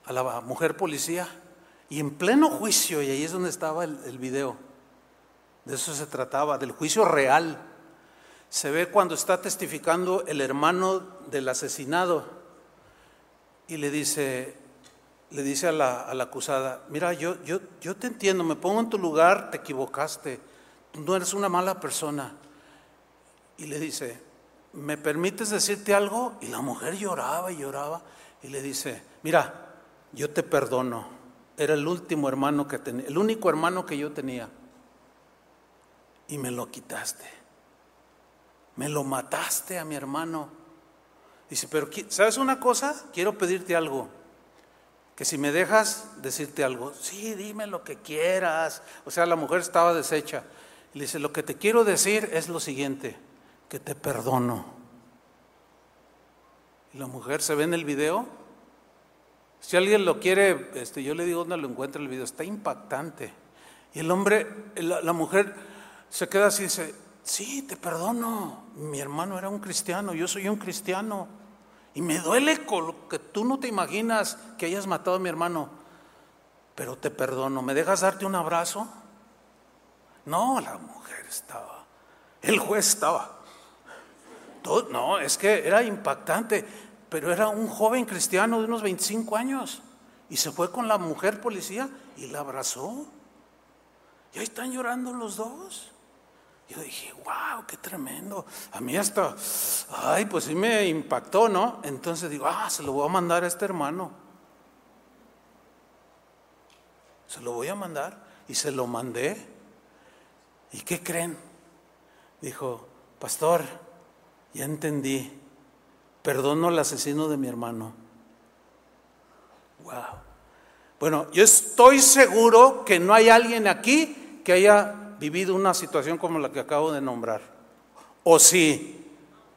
a la mujer policía y en pleno juicio, y ahí es donde estaba el, el video, de eso se trataba, del juicio real. Se ve cuando está testificando el hermano del asesinado y le dice, le dice a la, a la acusada, mira, yo, yo, yo te entiendo, me pongo en tu lugar, te equivocaste, no eres una mala persona. Y le dice, ¿me permites decirte algo? Y la mujer lloraba y lloraba y le dice, mira, yo te perdono. Era el último hermano que tenía, el único hermano que yo tenía. Y me lo quitaste. Me lo mataste a mi hermano. Dice, pero ¿sabes una cosa? Quiero pedirte algo. Que si me dejas decirte algo, sí, dime lo que quieras. O sea, la mujer estaba deshecha. Le dice, lo que te quiero decir es lo siguiente que te perdono. Y la mujer se ve en el video. Si alguien lo quiere, este, yo le digo dónde lo encuentra el video, está impactante. Y el hombre, la, mujer se queda así y dice, sí, te perdono. Mi hermano era un cristiano, yo soy un cristiano. Y me duele con lo que tú no te imaginas que hayas matado a mi hermano. Pero te perdono. ¿Me dejas darte un abrazo? No, la mujer estaba. El juez estaba no, es que era impactante, pero era un joven cristiano de unos 25 años y se fue con la mujer policía y la abrazó. Y ahí están llorando los dos. Yo dije, wow, qué tremendo. A mí hasta, ay, pues sí me impactó, ¿no? Entonces digo, ah, se lo voy a mandar a este hermano. Se lo voy a mandar. Y se lo mandé. ¿Y qué creen? Dijo, pastor, ya entendí. Perdono al asesino de mi hermano. Wow. Bueno, yo estoy seguro que no hay alguien aquí que haya vivido una situación como la que acabo de nombrar. O sí,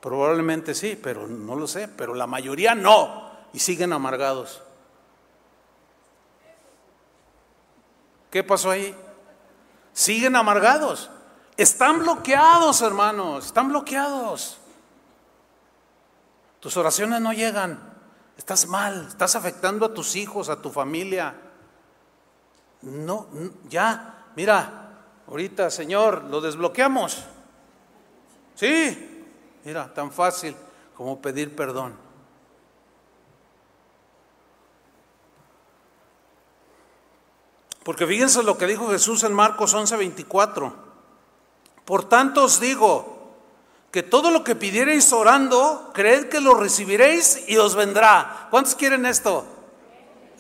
probablemente sí, pero no lo sé, pero la mayoría no y siguen amargados. ¿Qué pasó ahí? Siguen amargados. Están bloqueados, hermanos, están bloqueados. Tus oraciones no llegan. Estás mal, estás afectando a tus hijos, a tu familia. No, ya, mira, ahorita, Señor, lo desbloqueamos. Sí, mira, tan fácil como pedir perdón. Porque fíjense lo que dijo Jesús en Marcos 11:24. Por tanto os digo, que todo lo que pidierais orando, creed que lo recibiréis y os vendrá. ¿Cuántos quieren esto?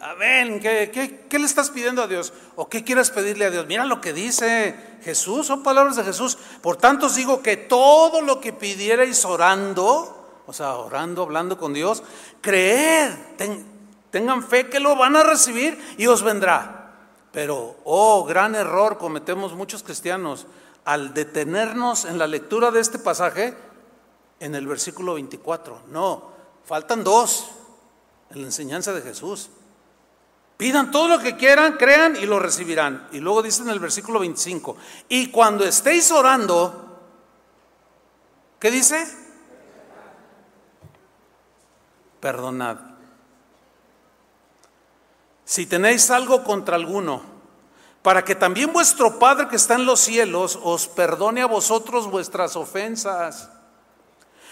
Amén. ¿Qué, qué, le estás pidiendo a Dios? ¿O qué quieres pedirle a Dios? Mira lo que dice Jesús, son palabras de Jesús. Por tanto os digo que todo lo que pidierais orando, o sea, orando, hablando con Dios, creed, tengan fe que lo van a recibir y os vendrá. Pero, oh, gran error cometemos muchos cristianos al detenernos en la lectura de este pasaje en el versículo 24. No, faltan dos en la enseñanza de Jesús. Pidan todo lo que quieran, crean y lo recibirán. Y luego dice en el versículo 25, y cuando estéis orando, ¿qué dice? Perdonad. Si tenéis algo contra alguno, para que también vuestro Padre que está en los cielos os perdone a vosotros vuestras ofensas.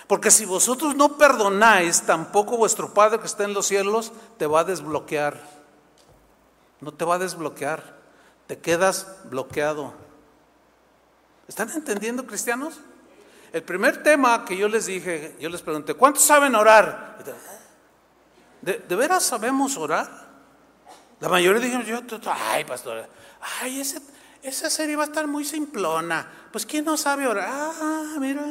Porque si vosotros no perdonáis, tampoco vuestro Padre que está en los cielos te va a desbloquear. No te va a desbloquear. Te quedas bloqueado. ¿Están entendiendo, cristianos? El primer tema que yo les dije, yo les pregunté, ¿cuántos saben orar? ¿De, veras sabemos orar? La mayoría dijeron, yo, ay, pastor, ay, esa serie va a estar muy simplona. Pues, ¿quién no sabe orar? Ah, mira,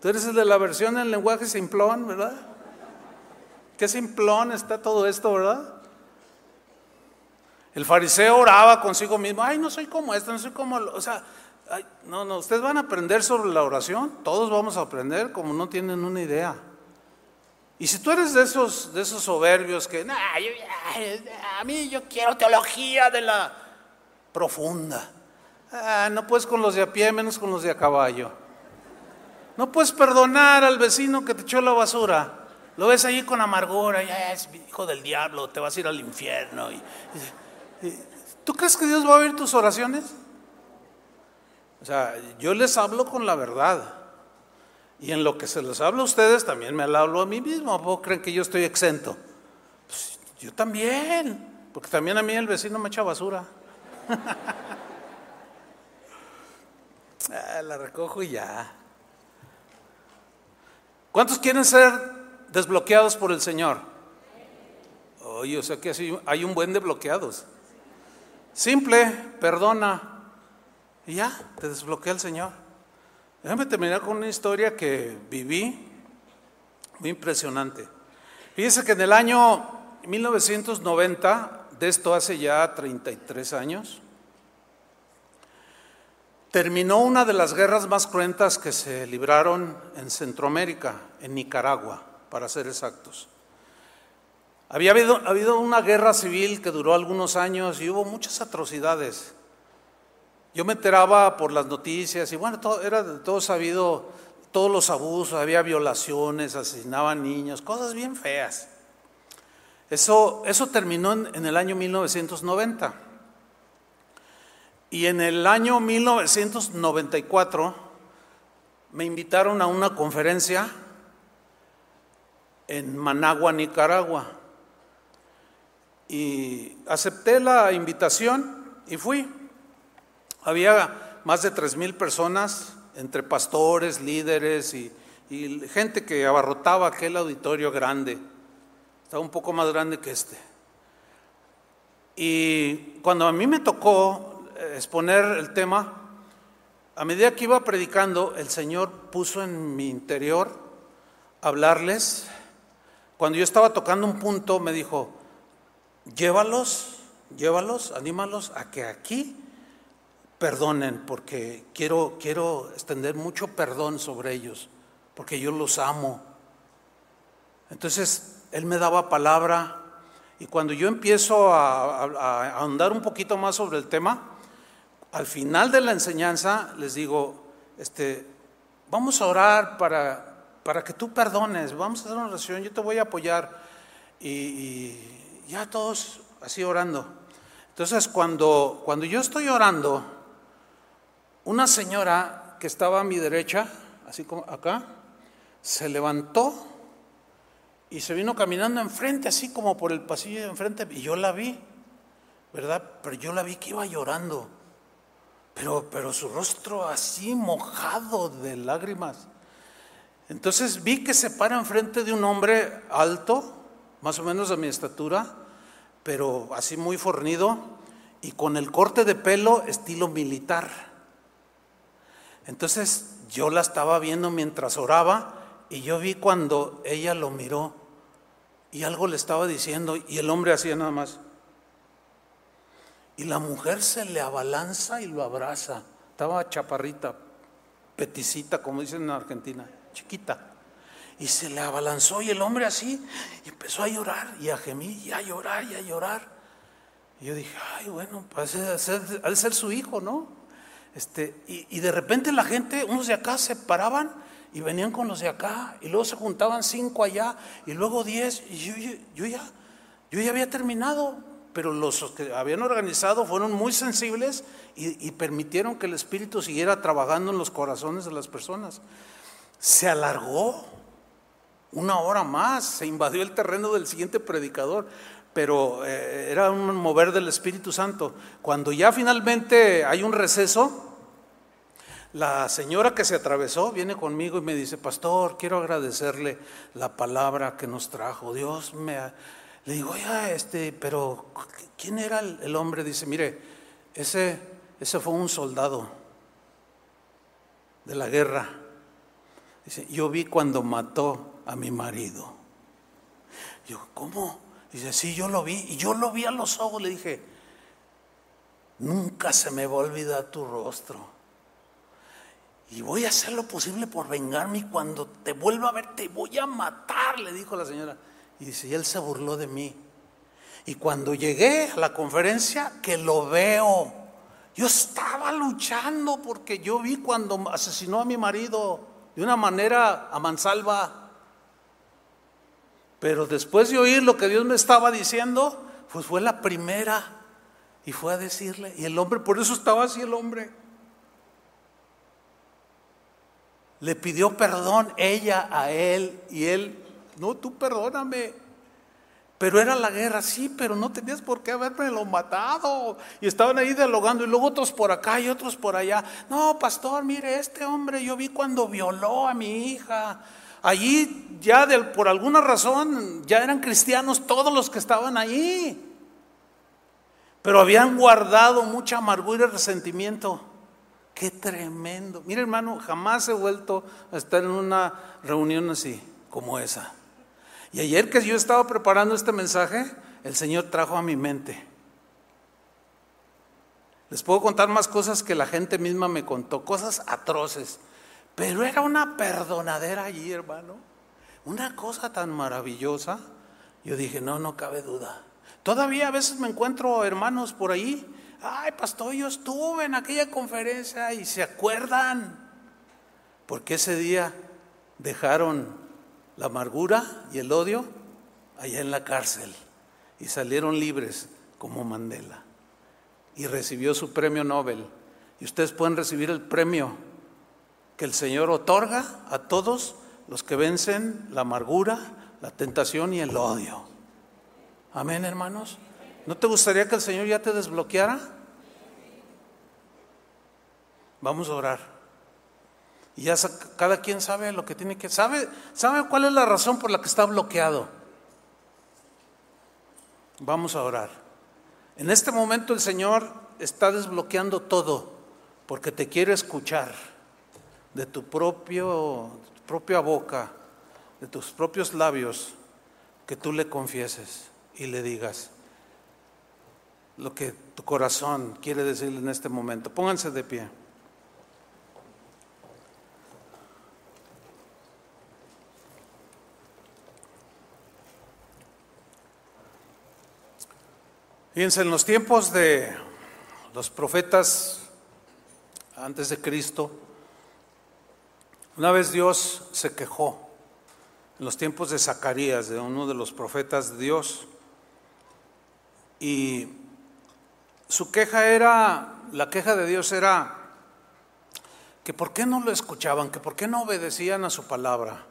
tú eres el de la versión en lenguaje simplón, ¿verdad? Qué simplón está todo esto, ¿verdad? El fariseo oraba consigo mismo, ay, no soy como esto, no soy como, o sea, no, no, ustedes van a aprender sobre la oración, todos vamos a aprender como no tienen una idea. Y si tú eres de esos, de esos soberbios que, a mí yo quiero teología de la profunda, ah, no puedes con los de a pie, menos con los de a caballo. No puedes perdonar al vecino que te echó la basura. Lo ves ahí con amargura, ya es hijo del diablo, te vas a ir al infierno. ¿Tú crees que Dios va a oír tus oraciones? O sea, yo les hablo con la verdad. Y en lo que se les habla a ustedes, también me hablo a mí mismo. ¿O creen que yo estoy exento? Pues, yo también, porque también a mí el vecino me echa basura. Ah, la recojo y ya. ¿Cuántos quieren ser desbloqueados por el Señor? Oye, o sea que hay un buen de bloqueados. Simple, perdona, y ya, te desbloquea el Señor. Déjame terminar con una historia que viví, muy impresionante. Fíjese que en el año 1990, de esto hace ya 33 años, terminó una de las guerras más cruentas que se libraron en Centroamérica, en Nicaragua, para ser exactos. Había habido, una guerra civil que duró algunos años y hubo muchas atrocidades. Yo me enteraba por las noticias y bueno, todo, era todo sabido, todos los abusos, había violaciones, asesinaban niños, cosas bien feas. Eso, eso terminó en, en el año 1990. Y en el año 1994 me invitaron a una conferencia en Managua, Nicaragua. Y acepté la invitación y fui. Había más de tres mil personas, entre pastores, líderes y, gente que abarrotaba aquel auditorio grande. Estaba un poco más grande que este. Y cuando a mí me tocó eh, exponer el tema, a medida que iba predicando, el Señor puso en mi interior hablarles. Cuando yo estaba tocando un punto, me dijo, llévalos, llévalos, anímalos a que aquí perdonen, porque quiero, quiero extender mucho perdón sobre ellos, porque yo los amo. Entonces, Él me daba palabra y cuando yo empiezo a, ahondar un poquito más sobre el tema, al final de la enseñanza les digo, este, vamos a orar para, para que tú perdones, vamos a hacer una oración, yo te voy a apoyar. Y, y ya todos así orando. Entonces, cuando, cuando yo estoy orando, una señora que estaba a mi derecha, así como acá, se levantó y se vino caminando enfrente, así como por el pasillo de enfrente, y yo la vi, ¿verdad? Pero yo la vi que iba llorando, pero, pero su rostro así mojado de lágrimas. Entonces vi que se para enfrente de un hombre alto, más o menos de mi estatura, pero así muy fornido, y con el corte de pelo estilo militar. Entonces yo la estaba viendo mientras oraba y yo vi cuando ella lo miró y algo le estaba diciendo y el hombre hacía nada más. Y la mujer se le abalanza y lo abraza. Estaba chaparrita, peticita, como dicen en Argentina, chiquita. Y se le abalanzó y el hombre así y empezó a llorar y a gemir y a llorar y a llorar. Y yo dije, ay, bueno, pues ser su hijo, ¿no? Este, y, de repente la gente, unos de acá se paraban y venían con los de acá, y luego se juntaban cinco allá, y luego diez, y yo, ya, yo ya había terminado. pero los que habían organizado fueron muy sensibles y, permitieron que el Espíritu siguiera trabajando en los corazones de las personas. Se alargó una hora más, se invadió el terreno del siguiente predicador, pero eh, era un mover del Espíritu Santo. Cuando ya finalmente hay un receso, la señora que se atravesó viene conmigo y me dice, pastor, quiero agradecerle la palabra que nos trajo. Dios me... Le digo, oye, este, pero ¿quién era el, hombre? Dice, mire, ese, ese fue un soldado de la guerra. Dice, yo vi cuando mató a mi marido. Yo, ¿cómo? Dice, sí, yo lo vi. Y yo lo vi a los ojos. Le dije, nunca se me va a olvidar tu rostro. Y voy a hacer lo posible por vengarme y cuando te vuelva a ver te voy a matar, le dijo la señora. Y dice, y él se burló de mí. Y cuando llegué a la conferencia, que lo veo, yo estaba luchando porque yo vi cuando asesinó a mi marido de una manera a mansalva. Pero después de oír lo que Dios me estaba diciendo, pues fue la primera. Y fue a decirle, y el hombre, por eso estaba así el hombre. Le pidió perdón ella a él y él, no, tú perdóname. Pero era la guerra, sí, pero no tenías por qué haberme lo matado. Y estaban ahí dialogando y luego otros por acá y otros por allá. No, pastor, mire, este hombre yo vi cuando violó a mi hija. Allí ya por alguna razón ya eran cristianos todos los que estaban ahí. Pero habían guardado mucha amargura y resentimiento. Qué tremendo. Mira hermano, jamás he vuelto a estar en una reunión así como esa. Y ayer que yo estaba preparando este mensaje, el Señor trajo a mi mente. Les puedo contar más cosas que la gente misma me contó, cosas atroces. Pero era una perdonadera allí, hermano. Una cosa tan maravillosa. Yo dije, no, no cabe duda. Todavía a veces me encuentro hermanos por ahí ay pastor, yo estuve en aquella conferencia y se acuerdan, porque ese día dejaron la amargura y el odio allá en la cárcel y salieron libres como Mandela y recibió su premio Nobel. Y ustedes pueden recibir el premio que el Señor otorga a todos los que vencen la amargura, la tentación y el odio. Amén, hermanos. ¿No te gustaría que el Señor ya te desbloqueara? Vamos a orar. Y ya cada quien sabe lo que tiene que sabe sabe cuál es la razón por la que está bloqueado. Vamos a orar. En este momento el Señor está desbloqueando todo porque te quiere escuchar de tu propio tu propia boca, de tus propios labios que tú le confieses y le digas lo que tu corazón quiere decirle en este momento. Pónganse de pie. Fíjense, en los tiempos de los profetas antes de Cristo, una vez Dios se quejó, en los tiempos de Zacarías, de uno de los profetas de Dios, y su queja era, la queja de Dios era que por qué no lo escuchaban, que por qué no obedecían a su palabra.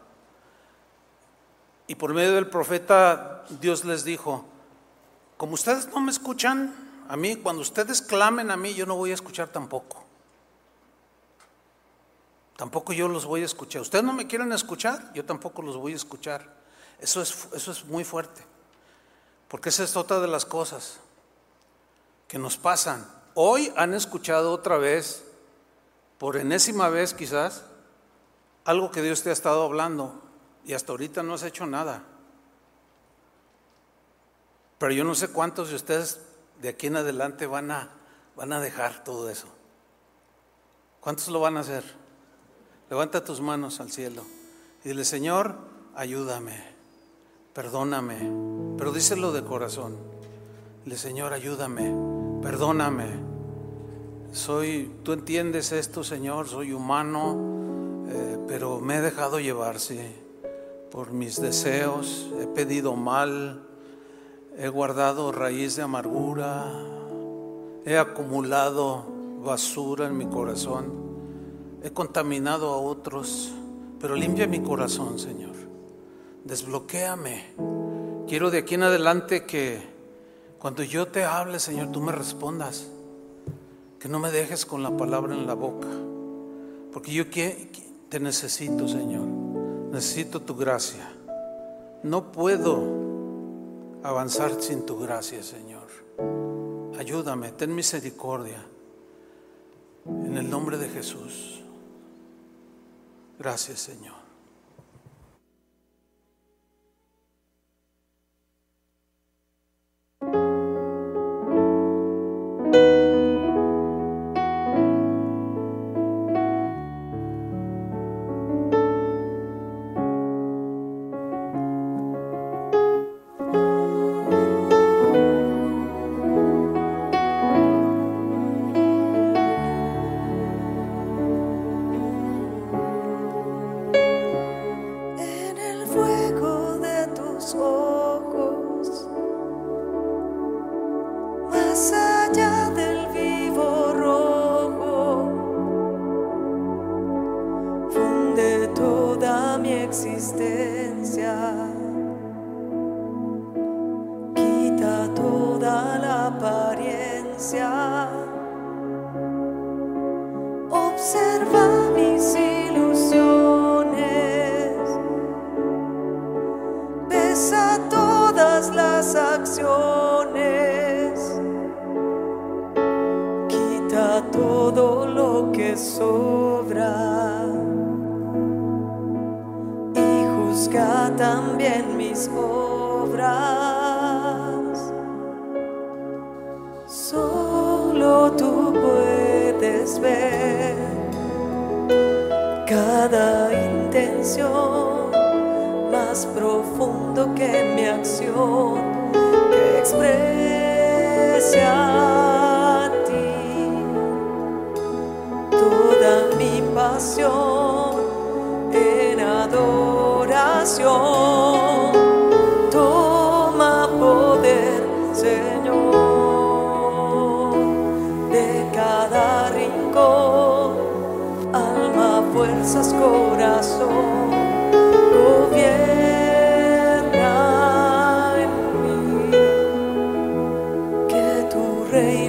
Y por medio del profeta Dios les dijo, como ustedes no me escuchan, a mí, cuando ustedes clamen a mí, yo no voy a escuchar tampoco. Tampoco yo los voy a escuchar. Ustedes no me quieren escuchar, yo tampoco los voy a escuchar. Eso es, eso es muy fuerte. Porque esa es otra de las cosas que nos pasan. Hoy han escuchado otra vez, por enésima vez quizás, algo que Dios te ha estado hablando y hasta ahorita no has hecho nada. Pero yo no sé cuántos de ustedes de aquí en adelante van a, van a dejar todo eso. ¿Cuántos lo van a hacer? Levanta tus manos al cielo y dile, Señor, ayúdame, perdóname, pero díselo de corazón. Dile, Señor, ayúdame, perdóname. Soy, tú entiendes esto, Señor, soy humano, eh, pero me he dejado llevarse por mis deseos, he pedido mal, He guardado raíz de amargura, he acumulado basura en mi corazón, he contaminado a otros, pero limpia mi corazón, Señor. Desbloquéame. Quiero de aquí en adelante que cuando yo te hable, Señor, tú me respondas. Que no me dejes con la palabra en la boca. Porque yo te necesito, Señor. Necesito tu gracia. No puedo avanzar sin tu gracia, Señor. Ayúdame, ten misericordia. En el nombre de Jesús. Gracias, Señor. Lord.